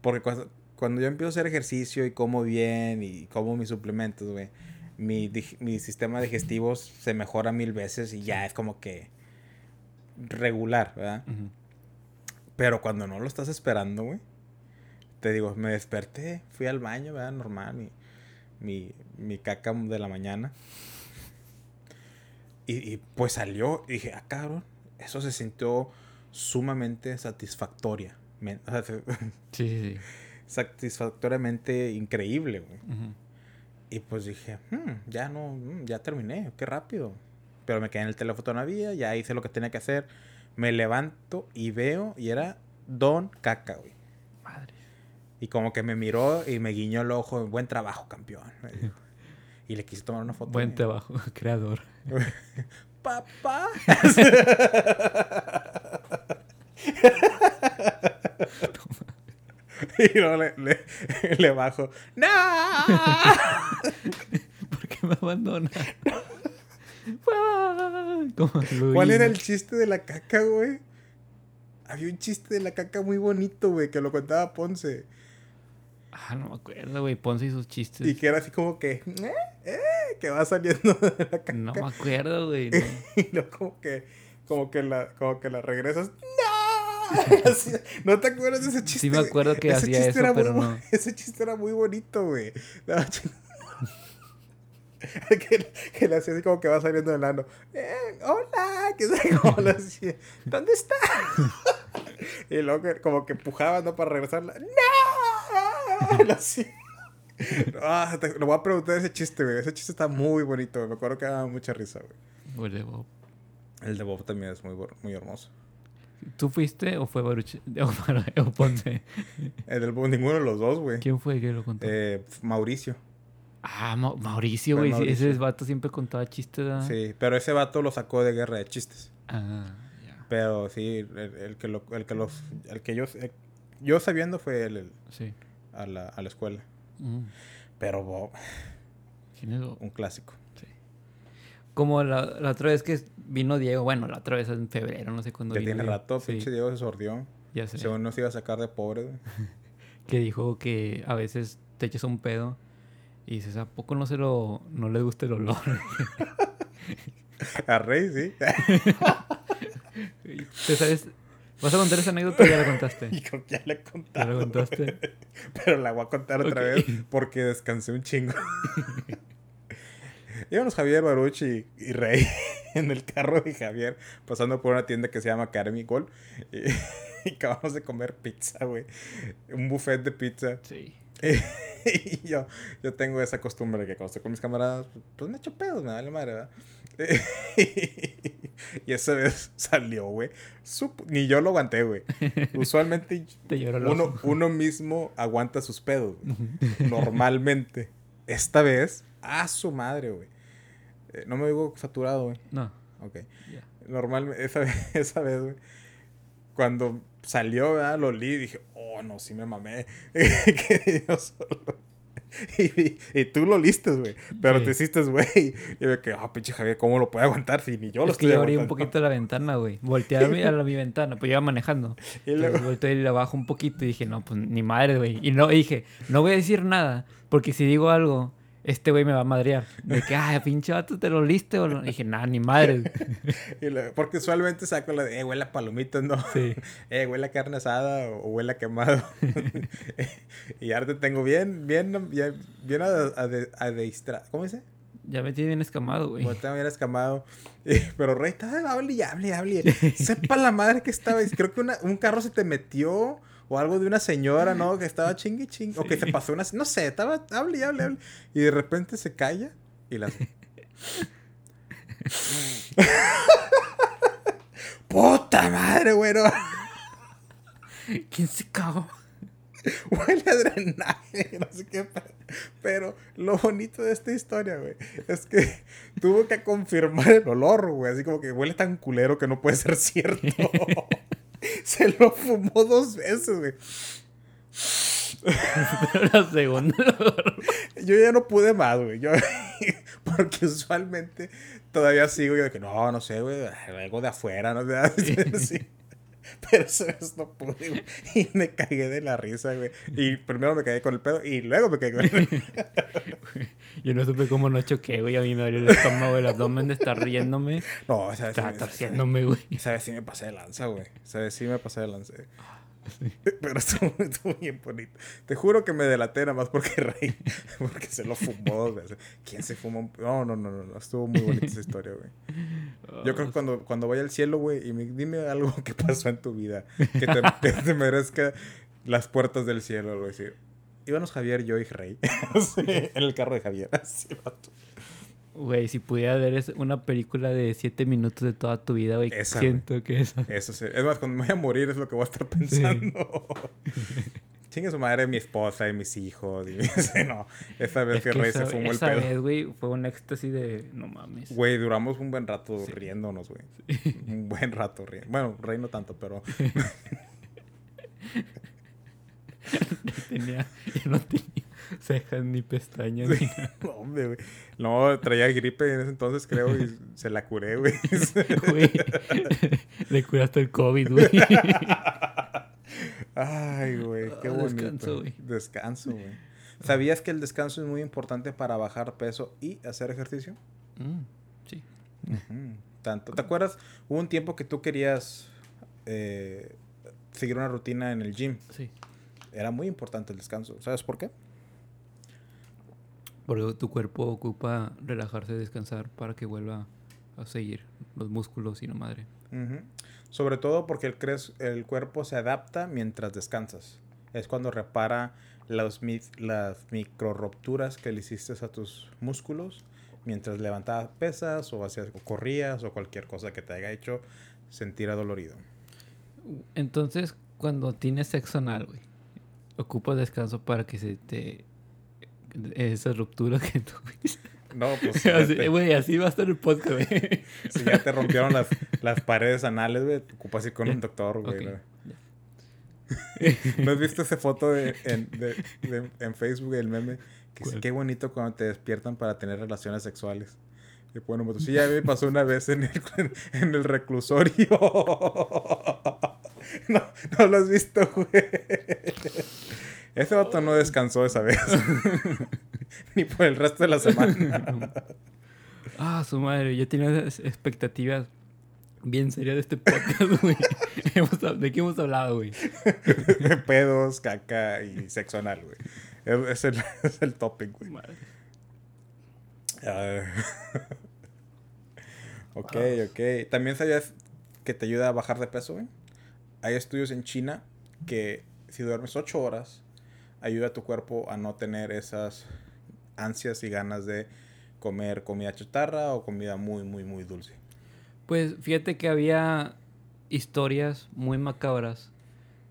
Porque cuando, cuando yo empiezo a hacer ejercicio y como bien y como mis suplementos, güey, mi, mi sistema digestivo se mejora mil veces y ya es como que regular, ¿verdad? Ujú. Pero cuando no lo estás esperando, güey, te digo, me desperté, fui al baño, ¿verdad? Normal, mi, mi, mi caca de la mañana. Y, y, pues salió, y dije, ah, cabrón, eso se sintió sumamente satisfactoria. *laughs* Sí, sí, sí. satisfactoriamente increíble, güey. Ujú. Y pues dije, "Hmm, ya no, mm, ya terminé, qué rápido. Pero me quedé en el teléfono todavía, ya hice lo que tenía que hacer. Me levanto y veo, y era Don Caca, güey. Madre. Y como que me miró y me guiñó el ojo, buen trabajo, campeón. me dijo. Y le quise tomar una foto. Buen trabajo, *laughs* creador. *laughs* Papá. *laughs* y luego le, le, le bajo. ¡No! ¿Por qué me abandona? ¿Cuál era el chiste de la caca, güey? Había un chiste de la caca muy bonito, güey, que lo contaba Ponce. Ah, no me acuerdo, güey. Ponce y sus chistes. Y que era así como que, ¿eh? Que va saliendo *laughs* de la caca. No me acuerdo, güey. no. *laughs* Y no como que, como que la, como que la regresas. ¡No! *laughs* Así, ¿No te acuerdas de ese chiste? Sí me acuerdo que Ese hacía eso, muy pero no. Ese chiste era muy bonito, güey. No, que, que le hacía así como que va saliendo del ano. Eh, hola, que hacía. ¿Dónde está? y luego como que empujaba, ¿no? Para regresarla. ¡No! Le hacía. Ah, te, lo voy a preguntar ese chiste, güey. Ese chiste está muy bonito. Me acuerdo que daba mucha risa, güey. O el de Bob. El de Bob también es muy, muy hermoso. ¿Tú fuiste o fue Baruch? *laughs* O, o Ponce. El del Bob, ninguno de los dos, güey. ¿Quién fue que lo contó? Eh, Mauricio. ah, Ma- Mauricio, güey. Ese vato siempre contaba chistes. ¿verdad? Sí, pero ese vato lo sacó de guerra de chistes. Ah, ya. Pero sí, el, el que lo, el que los, el que yo, el- yo sabiendo fue el, el- Sí. a, la, a la escuela. Mm. Pero Bob, un clásico. Como la, la otra vez que vino Diego, bueno, la otra vez en febrero, no sé cuándo Ya vino tiene Diego. rato, Sí, pinche Diego se sordió. ya sé. Según nos iba a sacar de pobre. *laughs* Que dijo que a veces te echas un pedo y dices, ¿a poco no se lo, no le gusta el olor? *laughs* A Rey, sí. *laughs* ¿Te sabes? ¿Vas a contar esa anécdota o ya la contaste? *laughs* ya le he ¿Ya contado. la contaste? *laughs* Pero la voy a contar otra vez porque descansé un chingo. *laughs* Íbamos Javier Baruch y, y Rey en el carro de Javier pasando por una tienda que se llama Gold y, y acabamos de comer pizza, güey. Un buffet de pizza. Sí. y yo, yo tengo esa costumbre que cuando estoy con mis camaradas, pues me echo pedos, me vale madre, ¿verdad? *laughs* y esa *laughs* vez salió, güey. Ni yo lo aguanté, güey. *laughs* Usualmente Te uno, mismo aguanta sus pedos, güey. Normalmente. Esta vez, a su madre, güey. Eh, no me digo saturado, güey. No, Ok. ya. Normalmente, esa vez, esa vez, güey. Cuando salió, ¿verdad? Lo y dije, oh, no, sí me mamé. que yo solo. *laughs* Y, y tú lo listes, güey. Pero Sí. te hiciste, güey. *laughs* Y me quedé, ah, pinche Javier, ¿cómo lo puede aguantar si ni yo lo es que estoy yo abrí un aguantando?" poquito la ventana, güey. Volteé a mi, a la- mi ventana, pues yo iba manejando. Y luego, volteé y le bajo un poquito y dije, no, pues ni madre, güey. Y no, y dije, no voy a decir nada, porque si digo algo, este güey me va a madrear. De que, ay, pinche vato, ¿te lo liste o no? Dije, nada, ni madre. güey". *laughs* y luego- porque usualmente saco la de, eh, huele a palomitas, ¿no? Sí. *laughs* eh, huele a carne asada o, huele a quemado. *laughs* y ahora te tengo bien, bien, bien, bien a, a, de- a deistra- ¿Cómo dice? Ya me tiene bien escamado, güey. Tengo bien escamado. Pero Rey estaba, hable y hable y hable. Sepa la madre que estaba. Creo que una- un carro se te metió o algo de una señora, ¿no? Que estaba *laughs* chingue chingue. O que se pasó una... No sé, estaba, hable y hable, hable. Y de repente se calla y la... *laughs* ¡Puta madre, güey! no! ¿Quién se cagó? Huele a drenaje, no sé qué. pe- Pero lo bonito de esta historia, güey, es que tuvo que confirmar el olor, güey. Así como que huele tan culero que no puede ser cierto. *laughs* *laughs* Se lo fumó dos veces, güey. *laughs* La segunda. Yo ya no pude más, güey. Yo, *laughs* porque usualmente todavía sigo yo de que no, no sé, güey, algo de afuera, no sé. Sí. *laughs* Pero vez no pude, güey. Y me cagué de la risa, güey. Y primero me cagué con el pedo y luego me cagué con el *laughs* Yo no supe cómo no choqué, güey. A mí me abrió el estómago, el abdomen de estar riéndome. No, esa vez, sí Estaba me- torciéndome, güey. esa vez sí me pasé de lanza, güey. Esa vez sí me pasé de lanza. *laughs* Pero estuvo, estuvo bien bonito. Te juro que me delaté nada más porque reí. *laughs* Porque se lo fumó dos veces. ¿Quién se fumó? No, no, no, no. Estuvo muy bonita esa historia, güey. Yo creo que cuando, cuando vaya al cielo, güey, y me, dime algo que pasó en tu vida, *laughs* que te, que te merezca las puertas del cielo, güey. Decir, íbamos Javier, yo y Rey. En el carro de Javier. Así, vato. Güey, si pudiera ver una película de siete minutos de toda tu vida, güey, Esa, siento que esa. Eso sí. Es más, cuando me vaya a morir es lo que voy a estar pensando. *laughs* Chingue su madre, mi esposa y mis hijos. Y, *laughs* sí, no, esa vez Es que, que Rey esa, se fumó el pedo. vez, güey, fue un éxtasis de... No mames. Güey, duramos un buen rato Sí. riéndonos, güey. Un buen rato riendo. Bueno, Rey no tanto, pero... *laughs* Tenía, yo no tenía *laughs* cejas ni pestañas ni. *laughs* No, hombre, güey. No, traía gripe en ese entonces, creo, y se la curé, güey. *laughs* Güey, le curaste el COVID, güey. Ay, güey, qué Ah, bonito. descanso, güey. Descanso, güey. ¿Sabías que el descanso es muy importante para bajar peso y hacer ejercicio? Mm, sí. Tanto. ¿Te acuerdas? Hubo un tiempo que tú querías eh, seguir una rutina en el gym. Sí. Era muy importante el descanso. ¿Sabes por qué? Porque tu cuerpo ocupa relajarse, descansar para que vuelva a seguir los músculos y la madre. Sobre todo porque el, el cuerpo se adapta mientras descansas. Es cuando repara los mi- las micro rupturas que le hiciste a tus músculos mientras levantabas pesas o hacías o corrías o cualquier cosa que te haya hecho sentir adolorido. Entonces, cuando tienes sexo anal, güey, ocupas descanso para que se te... Esa ruptura que *laughs* tuviste. No, pues *laughs* Así- Güey, así va a estar el podcast, güey. *laughs* si ya te rompieron las, las paredes anales, güey, te ocupas ir con un doctor, güey. Ok, ¿no? ya. ¿No has visto esa foto de- en, de- de- en Facebook, el meme? Que dice, qué bonito cuando te despiertan para tener relaciones sexuales. Y una foto. Sí, ya me pasó una vez en el, en el reclusorio. No, no lo has visto, güey. Ese vato no descansó esa vez. *laughs* Ni por el resto de la semana. *laughs* Ah, su madre, yo tenía expectativas bien serias de este podcast, *laughs* güey. ¿De qué hemos hablado, güey? Pedos, caca y sexo anal, güey. Es, es el, es el topic, güey. Madre. Ah. ok, ok. También sabías que te ayuda a bajar de peso, güey. Hay estudios en China que si duermes 8 horas, ayuda a tu cuerpo a no tener esas ansias y ganas de comer comida chatarra o comida muy, muy, muy dulce. Pues fíjate que había historias muy macabras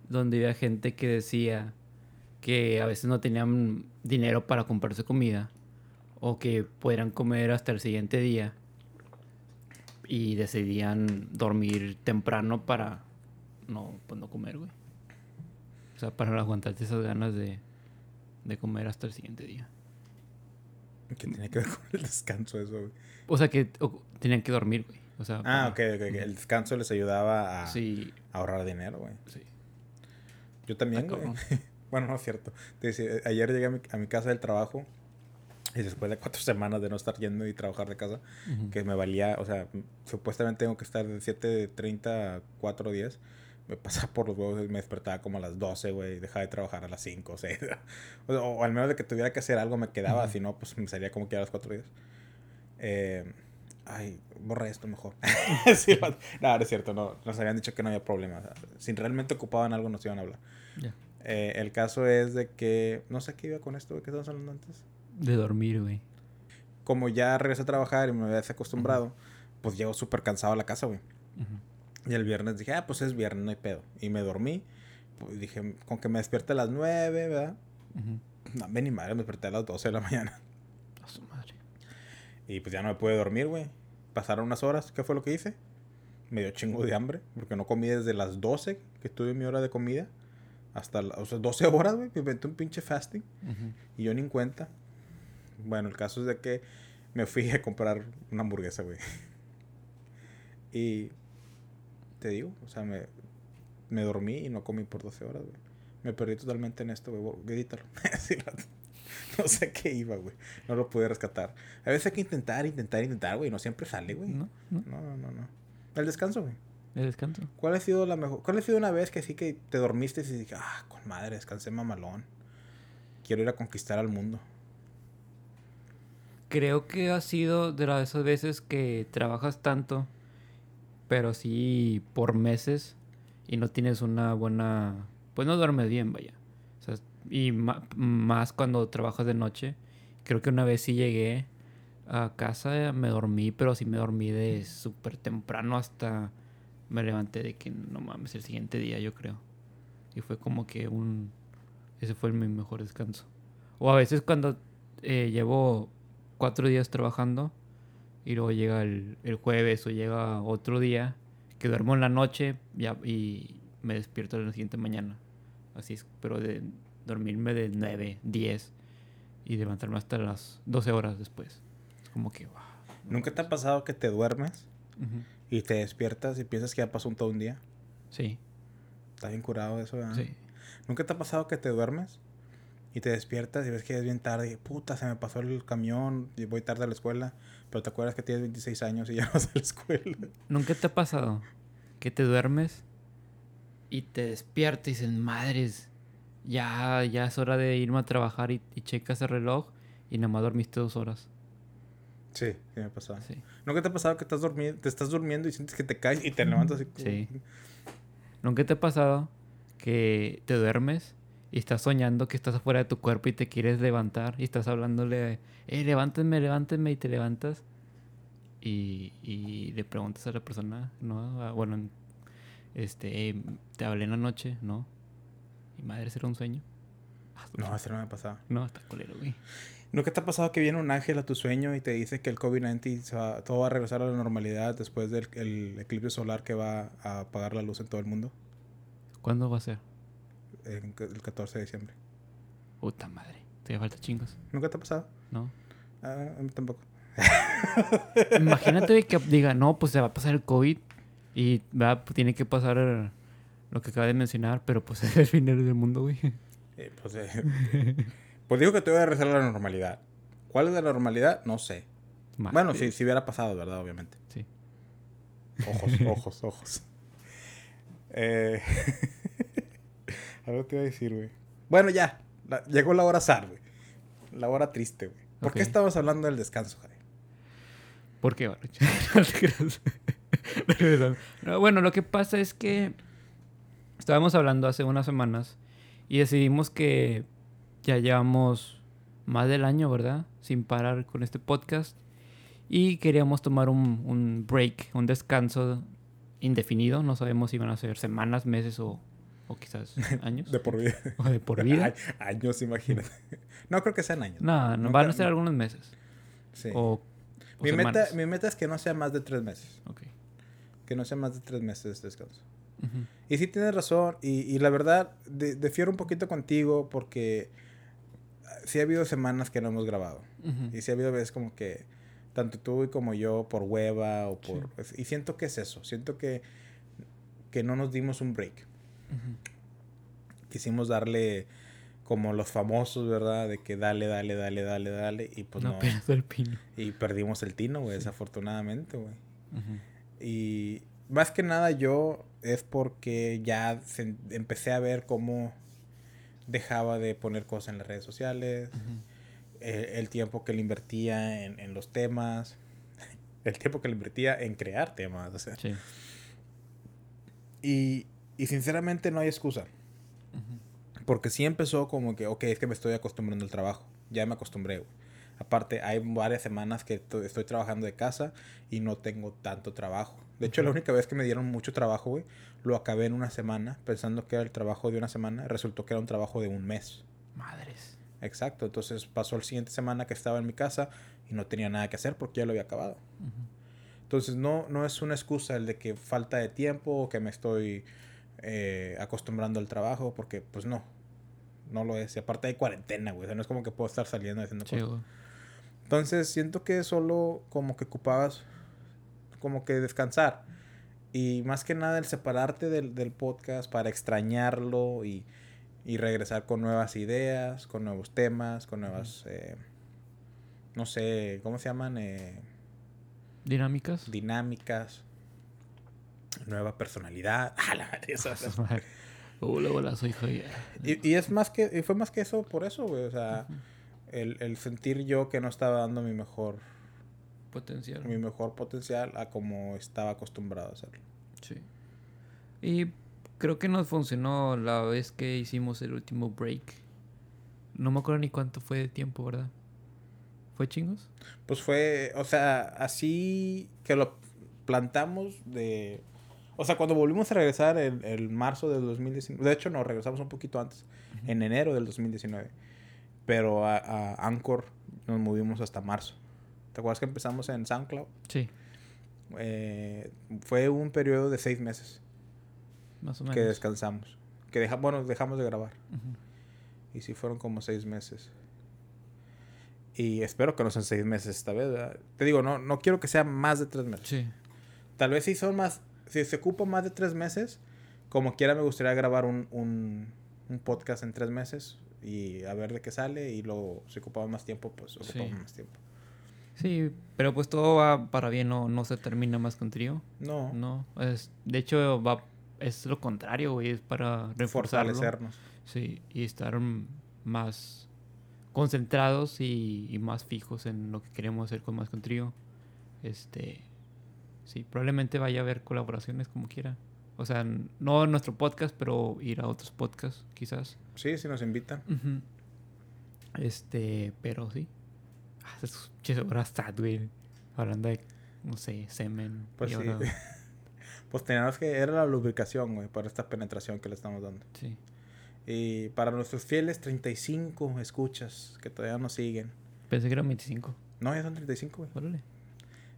donde había gente que decía que a veces no tenían dinero para comprarse comida o que podrían comer hasta el siguiente día y decidían dormir temprano para no, pues no comer, güey. Sea, para aguantarte esas ganas de, de comer hasta el siguiente día. Que tiene que ver con el descanso eso, güey. O sea, que o- tenían que dormir, güey. O sea, Ah, para- ok, ok, ok. El descanso les ayudaba a Sí, ahorrar dinero, güey. sí. Yo también, Ah, güey. *laughs* Bueno, no es cierto. Te decía, ayer llegué a mi, a mi casa del trabajo y después de cuatro *laughs* semanas de no estar yendo y trabajar de casa, que me valía, o sea, supuestamente tengo que estar de 7.30 a 4 días. Me pasaba por los huevos y me despertaba como a las 12, güey. Dejaba de trabajar a las 5 o 6. *laughs* o, o al menos de que tuviera que hacer algo me quedaba, Ujú. si no, pues me salía como que a las 4 días. Eh, ay, borra esto mejor. *laughs* sí, no, es cierto, no. Nos habían dicho que no había problema. sea, si realmente ocupaban algo, nos iban a hablar. Eh, el caso es de que, no sé qué iba con esto, ¿de qué estamos hablando antes? De dormir, güey. Como ya regresé a trabajar y me había desacostumbrado, pues llego súper cansado a la casa, güey. Ujú. Y el viernes dije, ah, pues es viernes, no hay pedo. Y me dormí. Pues dije, con que me despierte a las 9, ¿verdad? No, ven ni madre, me desperté a las 12 de la *laughs* mañana. A su madre. Y pues ya no me pude dormir, güey. Pasaron unas horas, ¿qué fue lo que hice? Me dio chingo de hambre, porque no comí desde las 12, que estuve mi hora de comida, hasta, la- o sea, 12 horas, güey. Me inventé un pinche fasting. Y yo ni en cuenta. Bueno, el caso es de que me fui a comprar una hamburguesa, güey. *laughs* Y te digo, o sea, me, me dormí y no comí por 12 horas, güey. Me perdí totalmente en esto, güey. Edítalo. *laughs* No, sé qué iba, güey. No lo pude rescatar. A veces hay que intentar, intentar, intentar, güey. No siempre sale, güey. ¿No? ¿No? No, no, no, no. El descanso, güey. ¿El descanso? ¿Cuál ha sido la mejor? ¿Cuál ha sido una vez que sí que te dormiste y dije, ah, con madre, descansé mamalón? Quiero ir a conquistar al mundo. Creo que ha sido de las esas veces que trabajas tanto, pero sí por meses y no tienes una buena... Pues no duermes bien, vaya. O sea, y más cuando trabajas de noche. Creo que una vez sí llegué a casa, me dormí, pero sí me dormí de súper temprano hasta me levanté de que no mames el siguiente día, yo creo. Y fue como que un... Ese fue mi mejor descanso. O a veces cuando eh, llevo cuatro días trabajando y luego llega el, el jueves o llega otro día que duermo en la noche ya, y me despierto la siguiente mañana. Así es, pero de dormirme de 9, 10 y levantarme hasta las 12 horas después. Es como que... wow, ¿Nunca te ha pasado que te duermes y te despiertas y piensas que ya pasó un todo un día? Sí, Está bien curado eso, ¿verdad? sí. ¿Nunca te ha pasado que te duermes y te despiertas y ves que es bien tarde y puta, se me pasó el camión y voy tarde a la escuela, pero te acuerdas que tienes 26 años y ya no *laughs* vas a la escuela. ¿Nunca te ha pasado que te duermes y te despiertas y dices, madres, ya, ya es hora de irme a trabajar y, y checas el reloj y nada más dormiste dos horas? Sí, sí me ha pasado. Sí. ¿Nunca te ha pasado que estás te estás durmiendo y sientes que te caes y te levantas así? Sí. ¿Nunca te ha pasado que te duermes y estás soñando que estás afuera de tu cuerpo y te quieres levantar y estás hablándole, eh, levántame, levántame y te levantas y, y le preguntas a la persona, ¿no? Ah, Bueno, este, "Eh, te hablé en la noche, ¿no? Y madre, ¿será un sueño? No, eso no me ha pasado. No, está culero, güey. ¿Nunca te ha pasado que viene un ángel a tu sueño y te dice que el COVID-19 se va- todo va a regresar a la normalidad después del el eclipse solar que va a apagar la luz en todo el mundo? ¿Cuándo va a ser? El 14 de diciembre. Puta madre. Te falta chingos, ¿Nunca te ha pasado? ¿no? Ah, a mí tampoco. *laughs* Imagínate que diga, no, pues se va a pasar el COVID y va, pues, tiene que pasar lo que acaba de mencionar, pero pues *laughs* es el final del mundo, güey. Eh, pues, eh, pues digo que te voy a regresar a la normalidad. ¿Cuál es la normalidad? No sé. Madre. Bueno, si, si hubiera pasado, ¿verdad? Obviamente. Sí. Ojos, ojos, ojos. *laughs* Eh, algo te iba a decir, güey. Bueno, ya. La- llegó la hora zar, güey. La hora triste, güey. ¿Por qué estamos hablando del descanso, Javi? ¿Por qué, Baruch? *laughs* No te creas. *laughs* Regresando. No, bueno, lo que pasa es que estábamos hablando hace unas semanas y decidimos que ya llevamos más del año, ¿verdad? Sin parar con este podcast. Y queríamos tomar un, un break, un descanso indefinido. No sabemos si van a ser semanas, meses o, o quizás *laughs* años. De por vida. *laughs* o de por vida. A- Años, imagínate. *laughs* No creo que sean años. No, no, van a ser algunos meses. Sí. O, o mi, meta, mi meta es que no sea más de tres meses. Ok. Que no sea más de tres meses de descanso. Ujú. Y sí tienes razón. Y, y la verdad, de- difiero un poquito contigo porque ah, sí ha habido semanas que no hemos grabado. Y sí ha habido veces como que tanto tú y como yo por hueva o por... Y siento que es eso. Siento que, que no nos dimos un break. Quisimos darle como los famosos, ¿verdad? De que dale, dale, dale, dale, dale. Y pues no no. el pino. Y perdimos el tino, güey, desafortunadamente, güey. Y más que nada yo es porque ya se- empecé a ver cómo dejaba de poner cosas en las redes sociales, Ujú. eh, el tiempo que le invertía en, en los temas, *laughs* el tiempo que le invertía en crear temas, o sea. Sí. Y, y sinceramente no hay excusa, porque sí empezó como que, ok, es que me estoy acostumbrando al trabajo, ya me acostumbré, güey. Aparte, hay varias semanas que to- estoy trabajando de casa y no tengo tanto trabajo. De hecho, la única vez que me dieron mucho trabajo, güey, lo acabé en una semana, pensando que era el trabajo de una semana, resultó que era un trabajo de un mes. Madres. Exacto, entonces pasó la siguiente semana que estaba en mi casa y no tenía nada que hacer porque ya lo había acabado. Entonces no, no es una excusa el de que falta de tiempo o que me estoy eh, acostumbrando al trabajo, porque pues no, no lo es. Y aparte hay cuarentena, güey, o sea, no es como que puedo estar saliendo haciendo Sí, cosas. güey. Entonces siento que solo como que ocupabas como que descansar. Y más que nada el separarte del, del podcast para extrañarlo y, y regresar con nuevas ideas, con nuevos temas, con nuevas, eh, no sé, ¿cómo se llaman? Eh, Dinámicas. dinámicas, nueva personalidad. *laughs* Ah, la madre, eso- eso. Hola, hola, soy Javier. Y, y es más que, y fue más que eso por eso, güey. O sea, el, el sentir yo que no estaba dando mi mejor, Potencial. mi mejor potencial a como estaba acostumbrado a hacerlo. Sí. Y creo que nos funcionó la vez que hicimos el último break. No me acuerdo ni cuánto fue de tiempo, ¿verdad? ¿Fue chingos? Pues fue, o sea, así que lo plantamos de... O sea, cuando volvimos a regresar el, el marzo del 2019, de hecho no, regresamos un poquito antes, en enero del 2019, pero a, a Anchor nos movimos hasta marzo. ¿Te acuerdas que empezamos en SoundCloud? Sí, Eh, fue un periodo de seis meses más o menos. que descansamos. Que deja, bueno, dejamos de grabar. Y sí fueron como seis meses. Y espero que no sean seis meses esta vez. ¿verdad? Te digo, no, no quiero que sea más de tres meses. Sí. Tal vez si son más, si se ocupa más de tres meses, como quiera me gustaría grabar un, un, un podcast en tres meses. y a ver de qué sale y luego si ocupamos más tiempo, pues ocupamos Sí. más tiempo. Sí, pero pues todo va para bien, no, no se termina más con trío. No, No, es, de hecho va, es lo contrario, güey, es para reforzarlo. fortalecernos. Sí, y estar más concentrados y, y más fijos en lo que queremos hacer con Más con Trío. Este, sí, probablemente vaya a haber colaboraciones como quiera. O sea, no en nuestro podcast, pero ir a otros podcasts, quizás. Sí, si nos invitan. Este, pero sí. Ah, horas sad, güey. Hablando de, no sé, semen. Pues sí. ahora- *laughs* Pues teníamos que, era la lubricación, güey, para esta penetración que le estamos dando. sí. Y para nuestros fieles 35 escuchas que todavía nos siguen. Pensé que eran 25. No, ya son 35, güey. Órale.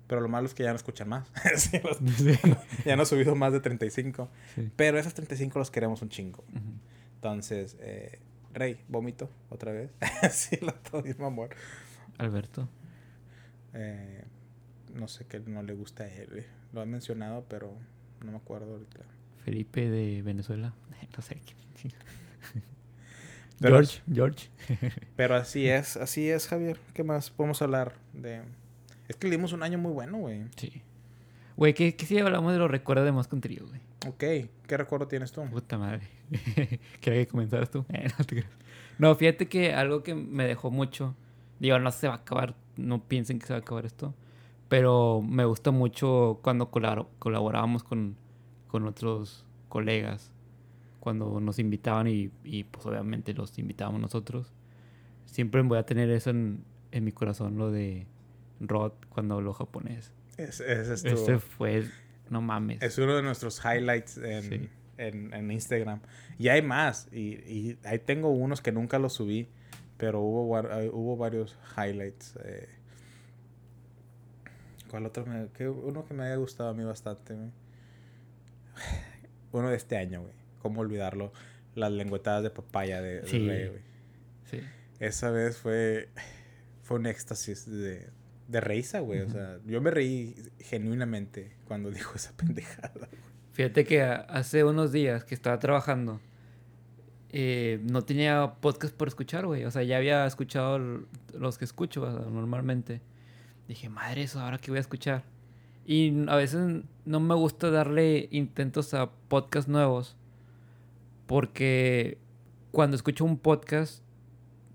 Pero lo malo es que ya no escuchan más. *laughs* Sí, los- Sí. ya no he subido más de 35. Sí. Pero esos 35 los queremos un chingo. Entonces, eh, Rey, vómito otra vez. *laughs* sí, lo todo mismo amor. Alberto. Eh, no sé qué no le gusta a él. güey. Lo ha mencionado, pero no me acuerdo ahorita. Felipe de Venezuela. *laughs* No sé qué. Pero- George, George. Pero así es, así es, Javier. ¿Qué más podemos hablar de...? Es que le dimos un año muy bueno, güey. Sí. Güey, ¿qué, qué si hablamos de los recuerdos de más con trío, güey? Ok, ¿qué recuerdo tienes tú? Puta madre. *laughs* ¿Quería que comenzaras tú? *laughs* Eh, no, te creas. No, fíjate que algo que me dejó mucho. Digo, no se va a acabar. No piensen que se va a acabar esto. Pero me gustó mucho cuando colabor- colaborábamos con, con otros colegas. Cuando nos invitaban y, y, pues obviamente los invitábamos nosotros. Siempre voy a tener eso en, en mi corazón, lo de Rod cuando habló japonés. Es, Ese fue, no mames. es uno de nuestros highlights en, Sí. en, en Instagram. Y hay más. Y, y ahí tengo unos que nunca los subí. Pero hubo, hubo varios highlights. eh. ¿Cuál otro? Me, que, uno que me haya gustado a mí bastante. güey. Uno de este año, güey. ¿Cómo olvidarlo? Las lengüetadas de papaya de, de Sí. Rey, güey. Sí. Esa vez fue, fue un éxtasis de, de risa, güey. O sea, yo me reí genuinamente cuando *laughs* dijo esa pendejada. Fíjate que hace unos días que estaba trabajando, eh, no tenía podcast por escuchar, güey. O sea, ya había escuchado los que escucho normalmente. Dije, madre, eso, ¿ahora qué voy a escuchar? Y a veces no me gusta darle intentos a podcasts nuevos. Porque cuando escucho un podcast,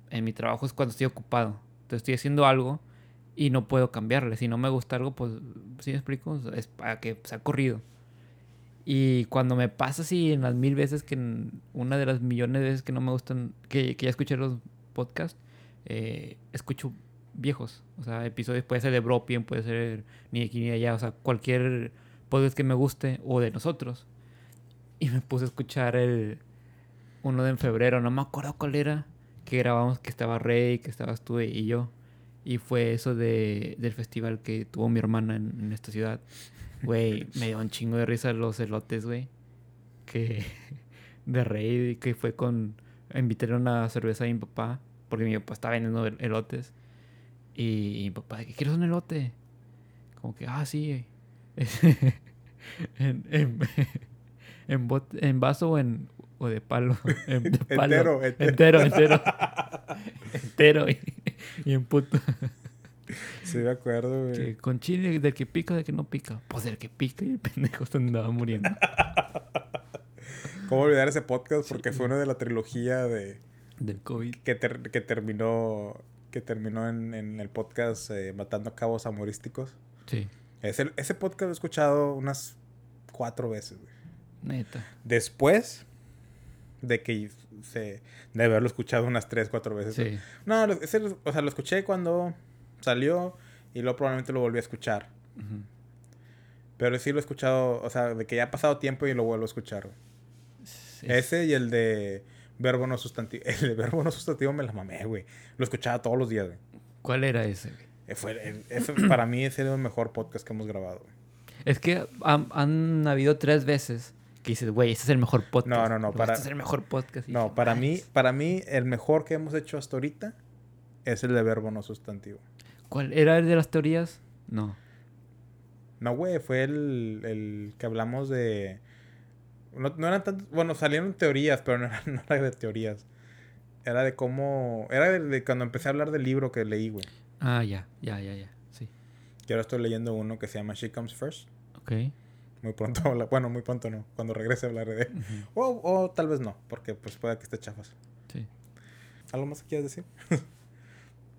en mi trabajo es cuando estoy ocupado. Entonces estoy haciendo algo y no puedo cambiarle. Si no me gusta algo, pues, ¿sí me explico? Es para que sea corrido. Y cuando me pasa así en las mil veces que una de las millones de veces que no me gustan, que, que ya escuché los podcasts, eh, escucho viejos. O sea, episodios puede ser de Bropien, puede ser ni aquí ni allá. O sea, cualquier podcast que me guste o de nosotros. Y me puse a escuchar el uno de en febrero, no me acuerdo cuál era, que grabamos que estaba Rey, que estabas tú y yo. Y fue eso de, del festival que tuvo mi hermana en, en esta ciudad. Güey, *laughs* me dio un chingo de risa los elotes, güey. Que *laughs* de Rey, que fue con... Invitaron una cerveza a mi papá, porque mi papá estaba vendiendo el- elotes. Y mi papá, ¿qué quieres un elote? Como que, ah, sí. *laughs* en, en, en, bot- en vaso o en o de palo. En- de palo. Entero, entero. entero, entero. entero *laughs* y, en puto. Sí, me acuerdo, güey. Que con chile del que pica, del que no pica. Pues del que pica y el *laughs* pendejo se andaba muriendo. *laughs* ¿Cómo olvidar ese podcast? Porque fue uno de la trilogía de Del COVID. que, ter- que terminó que terminó en, en el podcast eh, Matando Cabos Amorísticos. Sí, Ese, ese podcast lo he escuchado unas cuatro veces, güey. neta. Después de que se... De haberlo escuchado unas tres, cuatro veces. Sí. No, ese lo- o sea, lo escuché cuando salió y luego probablemente lo volví a escuchar. Pero sí lo he escuchado, o sea, de que ya ha pasado tiempo y lo vuelvo a escuchar. Sí. Ese y el de verbo no sustantivo. *laughs* El de verbo no sustantivo me la mamé, güey. Lo escuchaba todos los días, güey. ¿Cuál era ese? güey? Eh, Fue, el- ese, para mí ese era el mejor podcast que hemos grabado. güey. Es que han, han habido tres veces que dices, güey, este es el mejor podcast. No, no, no, Este para- es el mejor podcast. Y No, dije, para mí, para mí el mejor que hemos hecho hasta ahorita es el de verbo no sustantivo. ¿Cuál era el de las teorías? No. No, güey, fue el, el que hablamos de... No, no eran tantos... Bueno, salieron teorías, pero no eran, *laughs* no era de teorías. Era de cómo... Era de, de cuando empecé a hablar del libro que leí, güey. Ah, ya, ya, ya, ya. Sí. Y ahora estoy leyendo uno que se llama She Comes First. Ok. Muy pronto, *laughs* bueno, muy pronto no. Cuando regrese hablaré de él. Ujú. O, o tal vez no, porque pues puede que esté chafas. Sí. ¿Algo más que quieras decir?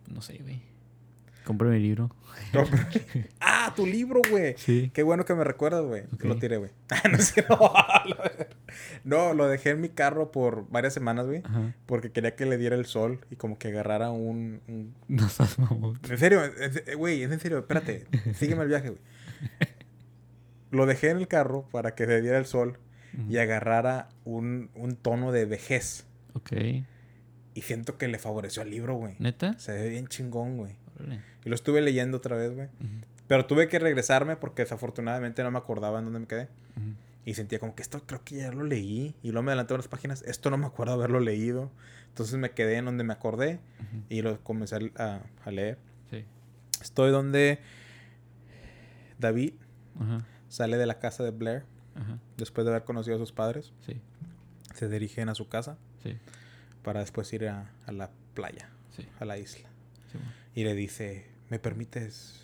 No sé, güey. Compré mi libro. *laughs* Ah, tu libro, güey. Sí. Qué bueno que me recuerdas, güey. Ok. Lo tiré, güey. *laughs* Ah, no, sé, no, no, lo dejé en mi carro por varias semanas, güey. Porque quería que le diera el sol y como que agarrara un... un- No seas mamón. En serio, se- güey, es en serio, espérate. Sígueme el viaje, güey. Lo dejé en el carro para que le diera el sol y agarrara un, un tono de vejez. Ok. Y siento que le favoreció al libro, güey. ¿Neta? Se ve bien chingón, güey. Y lo estuve leyendo otra vez, güey. Ujú, Pero tuve que regresarme porque desafortunadamente no me acordaba en dónde me quedé. ujú. Y sentía como que esto creo que ya lo leí. Y luego me adelanté unas páginas. Esto no me acuerdo haberlo leído. Entonces me quedé en donde me acordé Ujú. y lo comencé a, a leer. Sí. Estoy donde David Ajá. Sale de la casa de Blair Ajá. después de haber conocido a sus padres. Sí. Se dirigen a su casa Sí. para después ir a, a la playa, Sí. a la isla. Sí, bueno. Y le dice, ¿me permites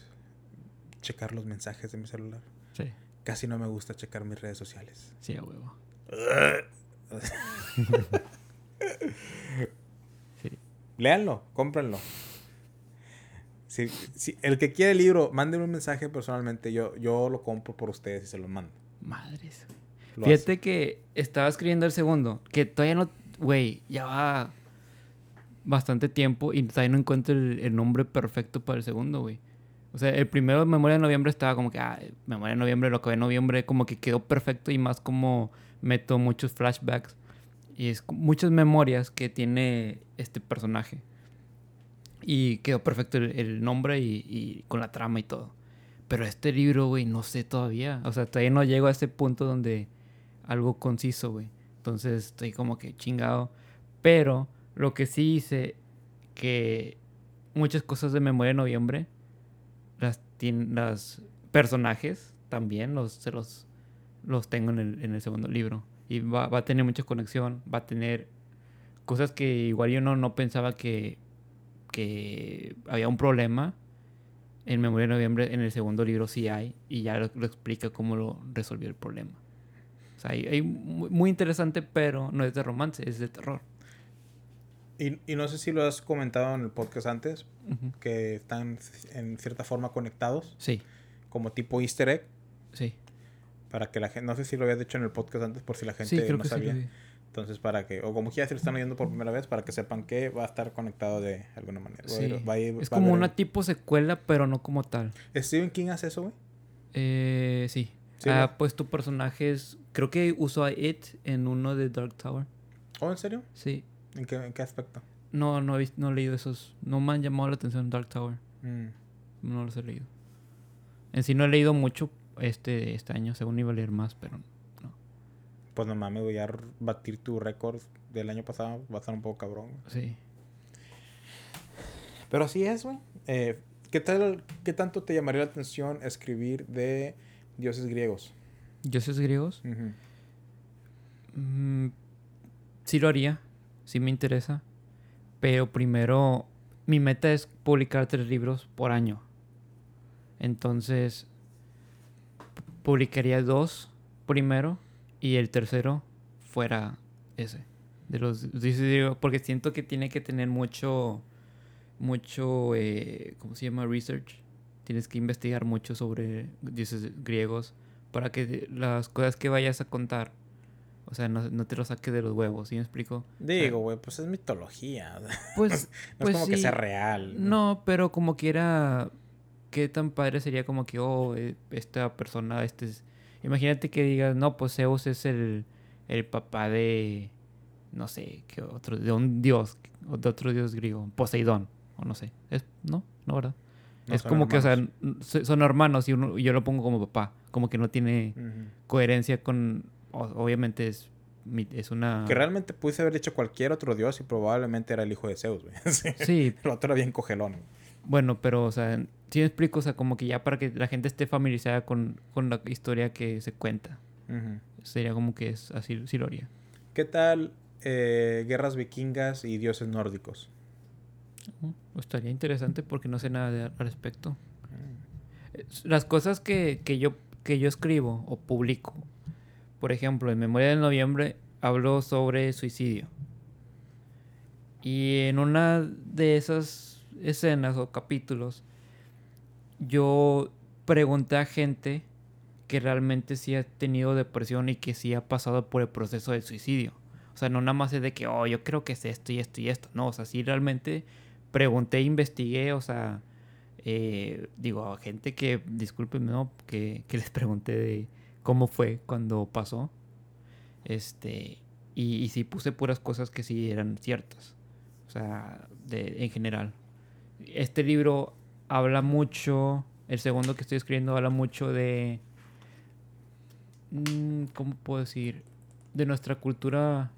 checar los mensajes de mi celular? Sí. Casi no me gusta checar mis redes sociales. Sí, a huevo. *laughs* Sí. Léanlo, cómprenlo. Si, si- el que quiere el libro, mándenme un mensaje personalmente. Yo, yo lo compro por ustedes y se lo mando. Madres. Lo Fíjate que estaba escribiendo el segundo, que todavía no, güey, ya va bastante tiempo y todavía no encuentro el, el nombre perfecto para el segundo, güey. O sea, el primero, Memoria de Noviembre, estaba como que, ah, Memoria de Noviembre, lo que de noviembre, como que quedó perfecto y más como meto muchos flashbacks y es muchas memorias que tiene este personaje. Y quedó perfecto el, el nombre y, y con la trama y todo. Pero este libro, güey, no sé todavía. O sea, todavía no llego a ese punto donde algo conciso, güey. Entonces estoy como que chingado. Pero lo que sí hice, que muchas cosas de Memoria de Noviembre, las, las personajes también los, se los, los tengo en el, en el segundo libro. Y va, va a tener mucha conexión, va a tener cosas que igual yo no, no pensaba que, que había un problema. En Memoria de Noviembre, en el segundo libro sí hay, y ya lo, lo explica cómo lo resolvió el problema. O sea, hay, hay muy, muy interesante, pero no es de romance, es de terror. Y, y no sé si lo has comentado en el podcast antes, Ujú. que están en cierta forma conectados, Sí, como tipo easter egg, sí. para que la gente, no sé si lo habías dicho en el podcast antes, por si la gente Sí, creo no que sí. sabía. vi. Entonces, para que, o como quieras, si lo están oyendo por primera vez, para que sepan que va a estar conectado de alguna manera. Sí. va a ir- Es va como una tipo secuela, pero no como tal. ¿Stephen King hace eso, güey? Eh, sí. Sí, ha ¿verdad? puesto personajes. Creo que usó a It en uno de Dark Tower. ¿Oh, en serio? Sí. ¿En qué, en qué aspecto? No, no he, visto, no he leído esos. No me han llamado la atención Dark Tower. Mm. No los he leído. En sí no he leído mucho este, este año, según iba a leer más, pero no. Pues no mames, voy a batir tu récord del año pasado. Va a estar un poco cabrón. güey. Sí. Pero así es, güey. Eh, ¿qué, tal, ¿Qué tanto te llamaría la atención escribir de dioses griegos? ¿Dioses griegos? Mm, sí lo haría. Sí me interesa. Pero primero, mi meta es publicar tres libros por año. Entonces, pu- publicaría dos primero y el tercero fuera ese. De los porque siento que tiene que tener mucho, mucho, eh, ¿cómo se llama? Research. Tienes que investigar mucho sobre dioses griegos para que las cosas que vayas a contar, o sea, no, no te lo saques de los huevos, ¿sí me explico? Digo, güey, pues es mitología. Pues, *laughs* no pues es como que sea real. No, pero como quiera, qué tan padre sería como que, oh, eh, esta persona, este es... Imagínate que digas, no, pues Zeus es el, el papá de, no sé, que otro, de un dios, o de otro dios griego, Poseidón, o no sé. Es, no, no, ¿verdad? No es como que, o sea, son hermanos y uno, yo lo pongo como papá, como que no tiene coherencia con, obviamente es, es una... Que realmente pudiese haber dicho cualquier otro dios y probablemente era el hijo de Zeus, güey. *laughs* Sí. Sí, El otro era bien cogelón. Bueno, pero, o sea, sí me explico, o sea, como que ya para que la gente esté familiarizada con, con la historia que se cuenta. Sería como que es así, sí lo haría. ¿Qué tal eh, guerras vikingas y dioses nórdicos. Uh, estaría interesante porque no sé nada de- al respecto. Eh, Las cosas que, que yo, que yo escribo o publico, por ejemplo, en Memoria del Noviembre hablo sobre suicidio. Y en una de esas escenas o capítulos, yo pregunté a gente que realmente sí ha tenido depresión y que sí ha pasado por el proceso del suicidio. O sea, no nada más es de que, oh, yo creo que es esto y esto y esto. No, o sea, sí realmente pregunté, investigué, o sea, eh, digo, a gente que, discúlpenme, ¿no? Que, que les pregunté de cómo fue cuando pasó. Este, y, y sí puse puras cosas que sí eran ciertas. O sea, de, en general. Este libro habla mucho, el segundo que estoy escribiendo habla mucho de, mm, ¿cómo puedo decir? De nuestra cultura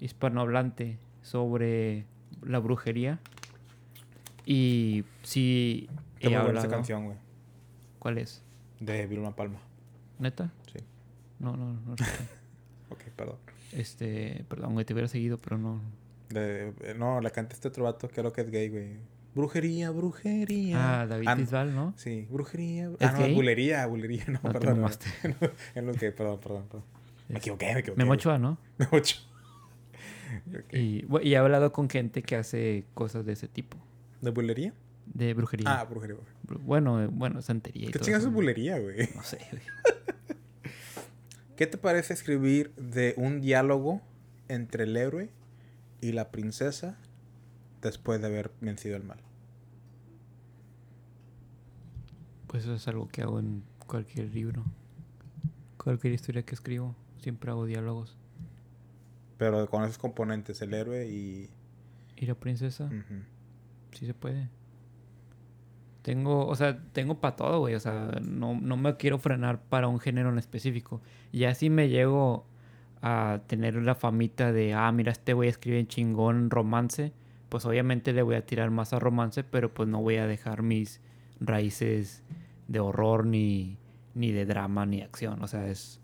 hispanohablante sobre la brujería. Y sí Qué he muy buena esa hablado- canción, güey. ¿Cuál es? De Vilma Palma. ¿Neta? Sí. No, no, no. *laughs* Ok, perdón. este, perdón, güey, te hubiera seguido, pero no. De- no, la canta este otro vato, creo que es gay, güey. Brujería, brujería. Ah, David Ah, no. Bisbal, ¿no? Sí, brujería. ¿Es Ah, no, bulería, bulería. No, No, te perdón. no. *laughs* En los que, perdón, perdón, perdón. Me equivoqué, me equivoqué. Memo. Ochoa, ¿no? *laughs* Memo Ochoa. *laughs* Ok. Y, he hablado con gente que hace cosas de ese tipo, ¿De bulería? de brujería. Ah, brujería. Bru- Bueno, eh, bueno, santería. y ¿Qué chingas es bulería, güey? No sé, güey. ¿Qué te parece escribir de un diálogo entre el héroe y la princesa después de haber vencido el mal? Pues eso es algo que hago en cualquier libro. Cualquier historia que escribo, siempre hago diálogos. Pero con esos componentes, el héroe y... ¿Y la princesa? Ujú. Sí se puede. Tengo, o sea, tengo para todo, güey. O sea, no, no me quiero frenar para un género en específico. Y así me llego a tener la famita de, ah, mira, este güey escribe chingón romance. Pues obviamente le voy a tirar más a romance, pero pues no voy a dejar mis raíces de horror, ni, ni de drama, ni acción. O sea, es,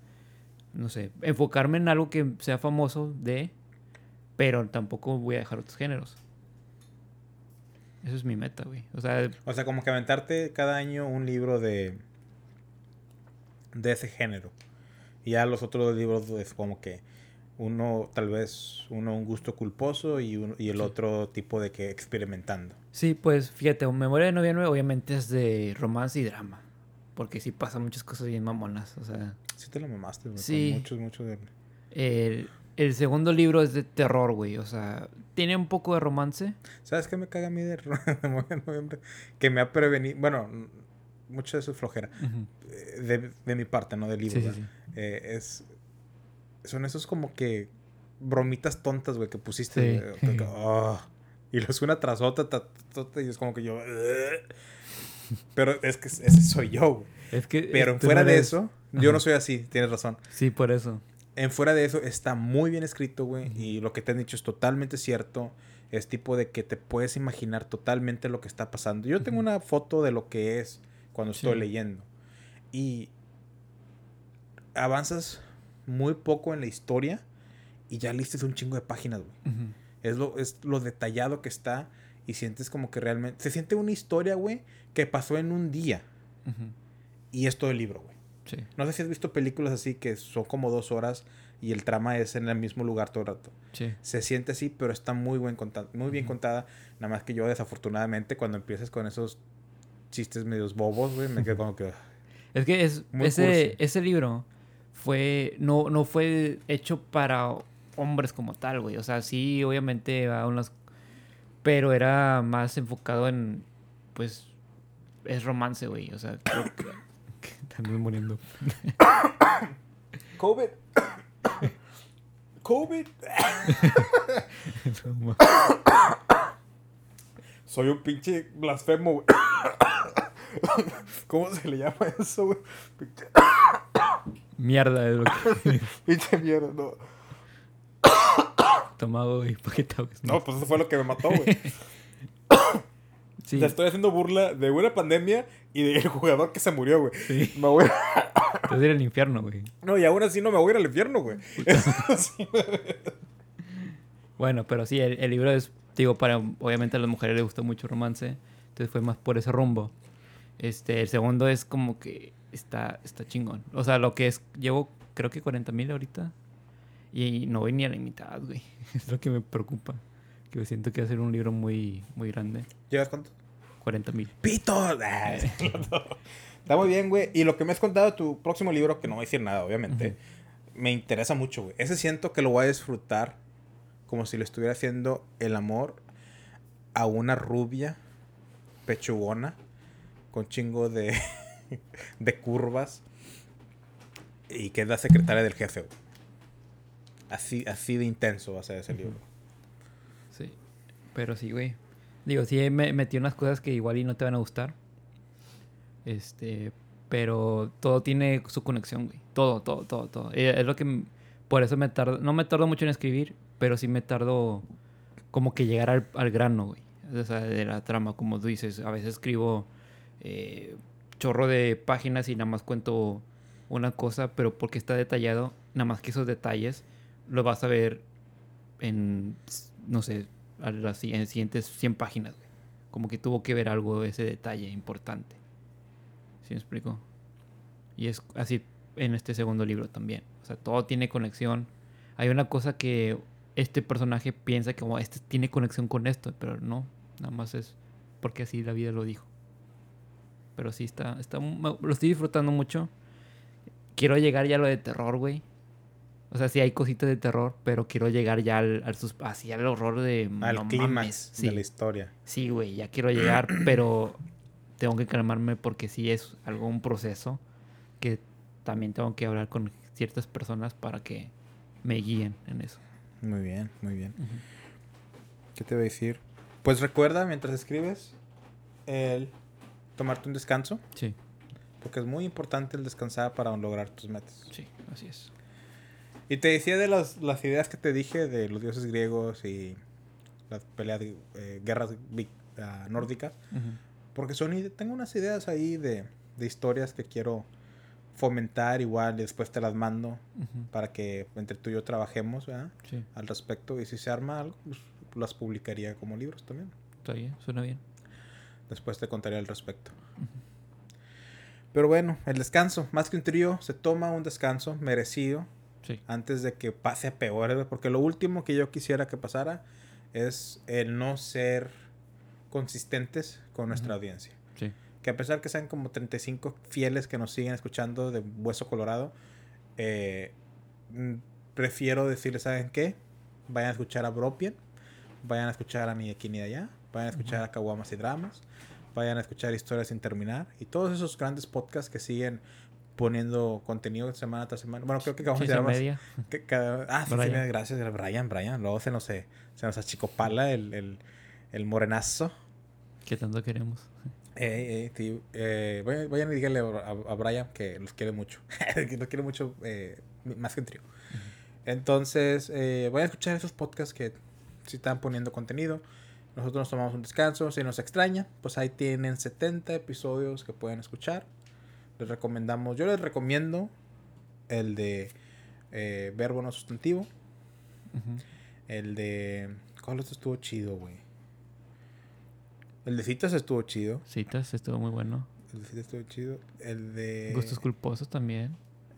no sé, enfocarme en algo que sea famoso de, pero tampoco voy a dejar otros géneros. Eso es mi meta, güey. O sea, O sea, como que aventarte cada año un libro de... De ese género. Y ya los otros libros es como que uno tal vez uno un gusto culposo y, uno- y el Sí. otro tipo de que experimentando. sí, pues fíjate, Memoria de Noviembre obviamente es de romance y drama. Porque sí pasan muchas cosas bien mamonas. O sea, Sí te lo mamaste, güey. Sí. Muchos, muchos de... el, el segundo libro es de terror, güey. O sea, tiene un poco de romance. ¿Sabes qué me caga a mí de *laughs* de noviembre? Que me ha prevenido... Bueno, mucho de eso es flojera. Ujú. eh, De, de mi parte, ¿no? Del libro. Sí, sí. Eh, es... Son esos como que... Bromitas tontas, güey, que pusiste. Sí. güey, que- que, ah, y los una tras otra, ta- ta- ta- y es como que yo... Pero es que ese soy yo, güey. Es que. Pero en tú fuera no de eso, yo no soy así, tienes razón. Sí, por eso. En fuera de eso, está muy bien escrito, güey. Y lo que te han dicho es totalmente cierto. Es tipo de que te puedes imaginar totalmente lo que está pasando. Yo tengo una foto de lo que es cuando estoy leyendo. Y avanzas muy poco en la historia y ya listes un chingo de páginas, güey. Es lo, es lo detallado que está y sientes como que realmente... Se siente una historia, güey, que pasó en un día. Ujú. Y es todo el libro, güey. Sí. No sé si has visto películas así que son como dos horas y el trama es en el mismo lugar todo el rato. Sí. Se siente así, pero está muy, buen muy bien contada. Nada más que yo, desafortunadamente, cuando empiezas con esos chistes medios bobos, güey, me quedo como que... Es que es, Muy ese, cursi. ese libro fue no, no fue hecho para hombres como tal, güey. O sea, sí, obviamente va a unas... Pero era más enfocado en, pues, es romance, güey. O sea, creo que... *coughs* muriendo. *coughs* COVID. *coughs* COVID. Soy un pinche blasfemo, güey. ¿Cómo se le llama eso, güey? Mierda es lo que... *laughs* pinche mierda, no. *coughs* Tomado, güey, ¿para qué te ahogas? No, pues eso fue lo que me mató, güey. *coughs* Sí, estoy haciendo burla de una pandemia y del jugador que se murió, güey. sí. Me voy Te vas a ir al infierno, güey. No, y aún así no me voy a ir al infierno, güey. *laughs* Eso sí, güey. Bueno, pero sí, el, el libro es, digo, para, obviamente a las mujeres les gusta mucho romance, entonces fue más por ese rumbo. Este, el segundo es como que está, está chingón. O sea, lo que es, llevo creo que 40 mil ahorita y no voy ni a la mitad, güey. *laughs* Es lo que me preocupa. Que siento que va a ser un libro muy, muy grande. ¿Llevas cuánto? 40 mil. ¡Pito! Ah, Está muy bien, güey. Y lo que me has contado de tu próximo libro, que no voy a decir nada, obviamente, me interesa mucho, güey. Ese siento que lo voy a disfrutar como si le estuviera haciendo el amor a una rubia pechugona con chingo de, *laughs* de curvas y que es la secretaria del jefe, güey. Así, así de intenso va a ser ese Ujú. libro. Sí. Pero sí, güey. Digo, sí me metí unas cosas que igual y no te van a gustar. Este, pero todo tiene su conexión, güey. Todo, todo, todo, todo. Eh, Es lo que por eso me tardo, no me tardo mucho en escribir, pero sí me tardo como que llegar al, al grano, güey. O sea, de la trama, como tú dices, a veces escribo eh, chorro de páginas y nada más cuento una cosa, pero porque está detallado, nada más que esos detalles lo vas a ver en, no sé, a las en siguientes 100 páginas. Como que tuvo que ver algo, ese detalle importante. ¿Sí me explico? Y es así en este segundo libro también. O sea, todo tiene conexión. Hay una cosa que este personaje piensa que como este tiene conexión con esto, pero no, nada más es porque así la vida lo dijo. Pero sí está, está lo estoy disfrutando mucho. Quiero llegar ya a lo de terror, güey. O sea, sí hay cositas de terror, pero quiero llegar ya al, al así al horror de Al no clímax. Sí, de la historia. sí, güey, ya quiero llegar, *clears throat* pero tengo que calmarme porque sí es algo un proceso que también tengo que hablar con ciertas personas para que me guíen en eso. Muy bien, muy bien. ¿Qué te voy a decir? Pues recuerda mientras escribes el tomarte un descanso, Sí, porque es muy importante el descansar para lograr tus metas. sí, así es. Y te decía de las, las ideas que te dije de los dioses griegos y las peleas eh, guerras ah, nórdicas, porque son tengo unas ideas ahí de, de historias que quiero fomentar igual y después te las mando Ujú, para que entre tú y yo trabajemos ¿verdad? Sí, al respecto y si se arma algo, pues las publicaría como libros también. está bien, suena bien. Después te contaré al respecto. Pero bueno, el descanso, más que un trío, se toma un descanso merecido Sí, antes de que pase a peor, porque lo último que yo quisiera que pasara es el no ser consistentes con nuestra audiencia. sí, Que a pesar que sean como 35 fieles que nos siguen escuchando de Hueso Colorado, eh, mm, prefiero decirles, ¿saben qué? Vayan a escuchar a Bropien, vayan a escuchar a Ni de aquí ni de allá, vayan a escuchar a Caguamas y Dramas, vayan a escuchar Historias sin terminar y todos esos grandes podcasts que siguen poniendo contenido semana tras semana. Bueno, creo que y Ciencia Dramas media. que cada- ah, sí, sí, gracias, Brian, Brian. Luego se nos, se, se nos achicopala el, el, el morenazo. que tanto queremos. Eh, eh, eh, vayan, vayan y díganle a, a Brian que los quiere mucho. *laughs* que los quiere mucho eh, más que un trío. Entonces, eh, vayan a escuchar esos podcasts que si están poniendo contenido. Nosotros nos tomamos un descanso. Si nos extraña, pues ahí tienen 70 episodios que pueden escuchar. Les recomendamos, yo les recomiendo el de eh, verbo no sustantivo. El de. ¿Cuál otro estuvo chido, güey? El de citas estuvo chido. Citas, estuvo muy bueno. El de citas estuvo chido. El de. Gustos culposos también.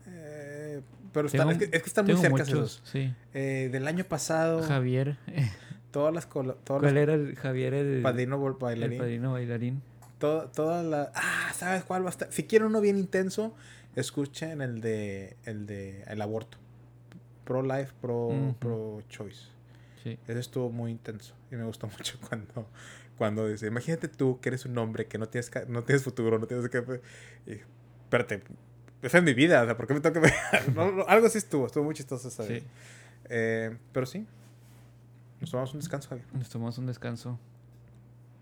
Eh, pero están, Tengo- es, que, es que están muy cerca muchos, esos. sí. Eh, del año pasado. Javier, eh, Todas las. Todas ¿cuál las era el Javier el, padrino bol- el bailarín. padrino bailarín? to- Todas las. Ah, ¿sabes cuál va a estar? Si quieren uno bien intenso, escuchen el de. El de. El aborto. Pro life, pro, Ujú. pro choice. Sí. Ese estuvo muy intenso y me gustó *laughs* mucho cuando, cuando dice, imagínate tú que eres un hombre que no tienes, no tienes futuro, no tienes que... Y, espérate, esa es mi vida, o sea, ¿por qué me tengo que... *laughs* No, no, algo así estuvo, estuvo muy chistoso esa. Sí. Eh, pero sí, nos tomamos un descanso, Javier. Nos tomamos un descanso.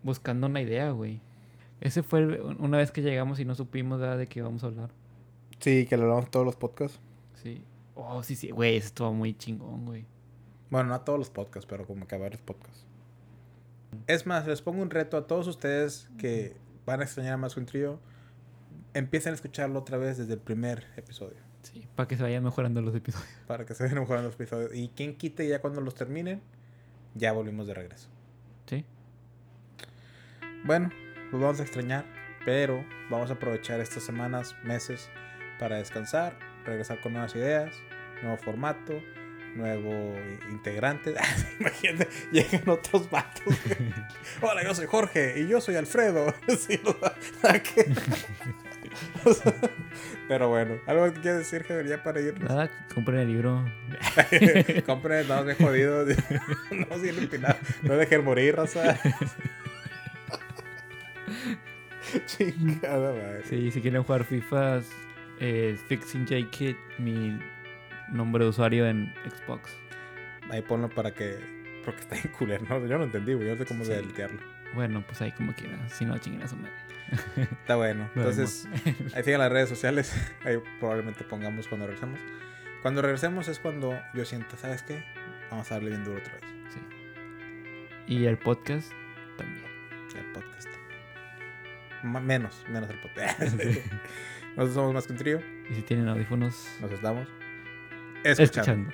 Buscando una idea, güey. Ese fue el- una vez que llegamos y no supimos ¿verdad? de qué íbamos a hablar. Sí, que lo hablamos en todos los podcasts. Sí. Oh, sí, sí. Güey, eso estuvo muy chingón, güey. Bueno, no a todos los podcasts, pero como que a varios podcasts. Es más, les pongo un reto a todos ustedes que van a extrañar a Más un trío. Empiecen a escucharlo otra vez desde el primer episodio. Sí. Para que se vayan mejorando los episodios. para que se vayan mejorando los episodios. Y quien quite ya cuando los terminen, ya volvimos de regreso. Sí. Bueno, nos vamos a extrañar, pero vamos a aprovechar estas semanas, meses para descansar, regresar con nuevas ideas, nuevo formato, nuevo integrante. *laughs* Imagínate, llegan otros vatos. *laughs* Hola, yo soy Jorge y yo soy Alfredo. *laughs* Sí, pero bueno, algo que quieres decir, Javier, ya para irnos. Nada, compren el libro. *laughs* Compren, estamos bien jodidos. *laughs* no empinar. No dejen morir, raza. *laughs* Chingada madre. Sí, si quieren jugar FIFA, eh, Fixing J Kid, mi nombre de usuario en Xbox. Ahí ponlo para que. Porque está en culero, ¿no? Yo no entendí, güey. Yo no sé cómo Sí. deletearlo. Bueno, pues ahí como quieran. Si no, chinguen a su madre. *laughs* Está bueno. Entonces, ahí sigan las redes sociales. *laughs* Ahí probablemente pongamos cuando regresemos. Cuando regresemos es cuando yo siento, ¿sabes qué? Vamos a darle bien duro otra vez. Sí. Y el podcast también. El podcast. Ma- menos, menos el podcast. *laughs* Nosotros somos más que un trío. Y si tienen audífonos, Nos estamos escuchando. escuchando.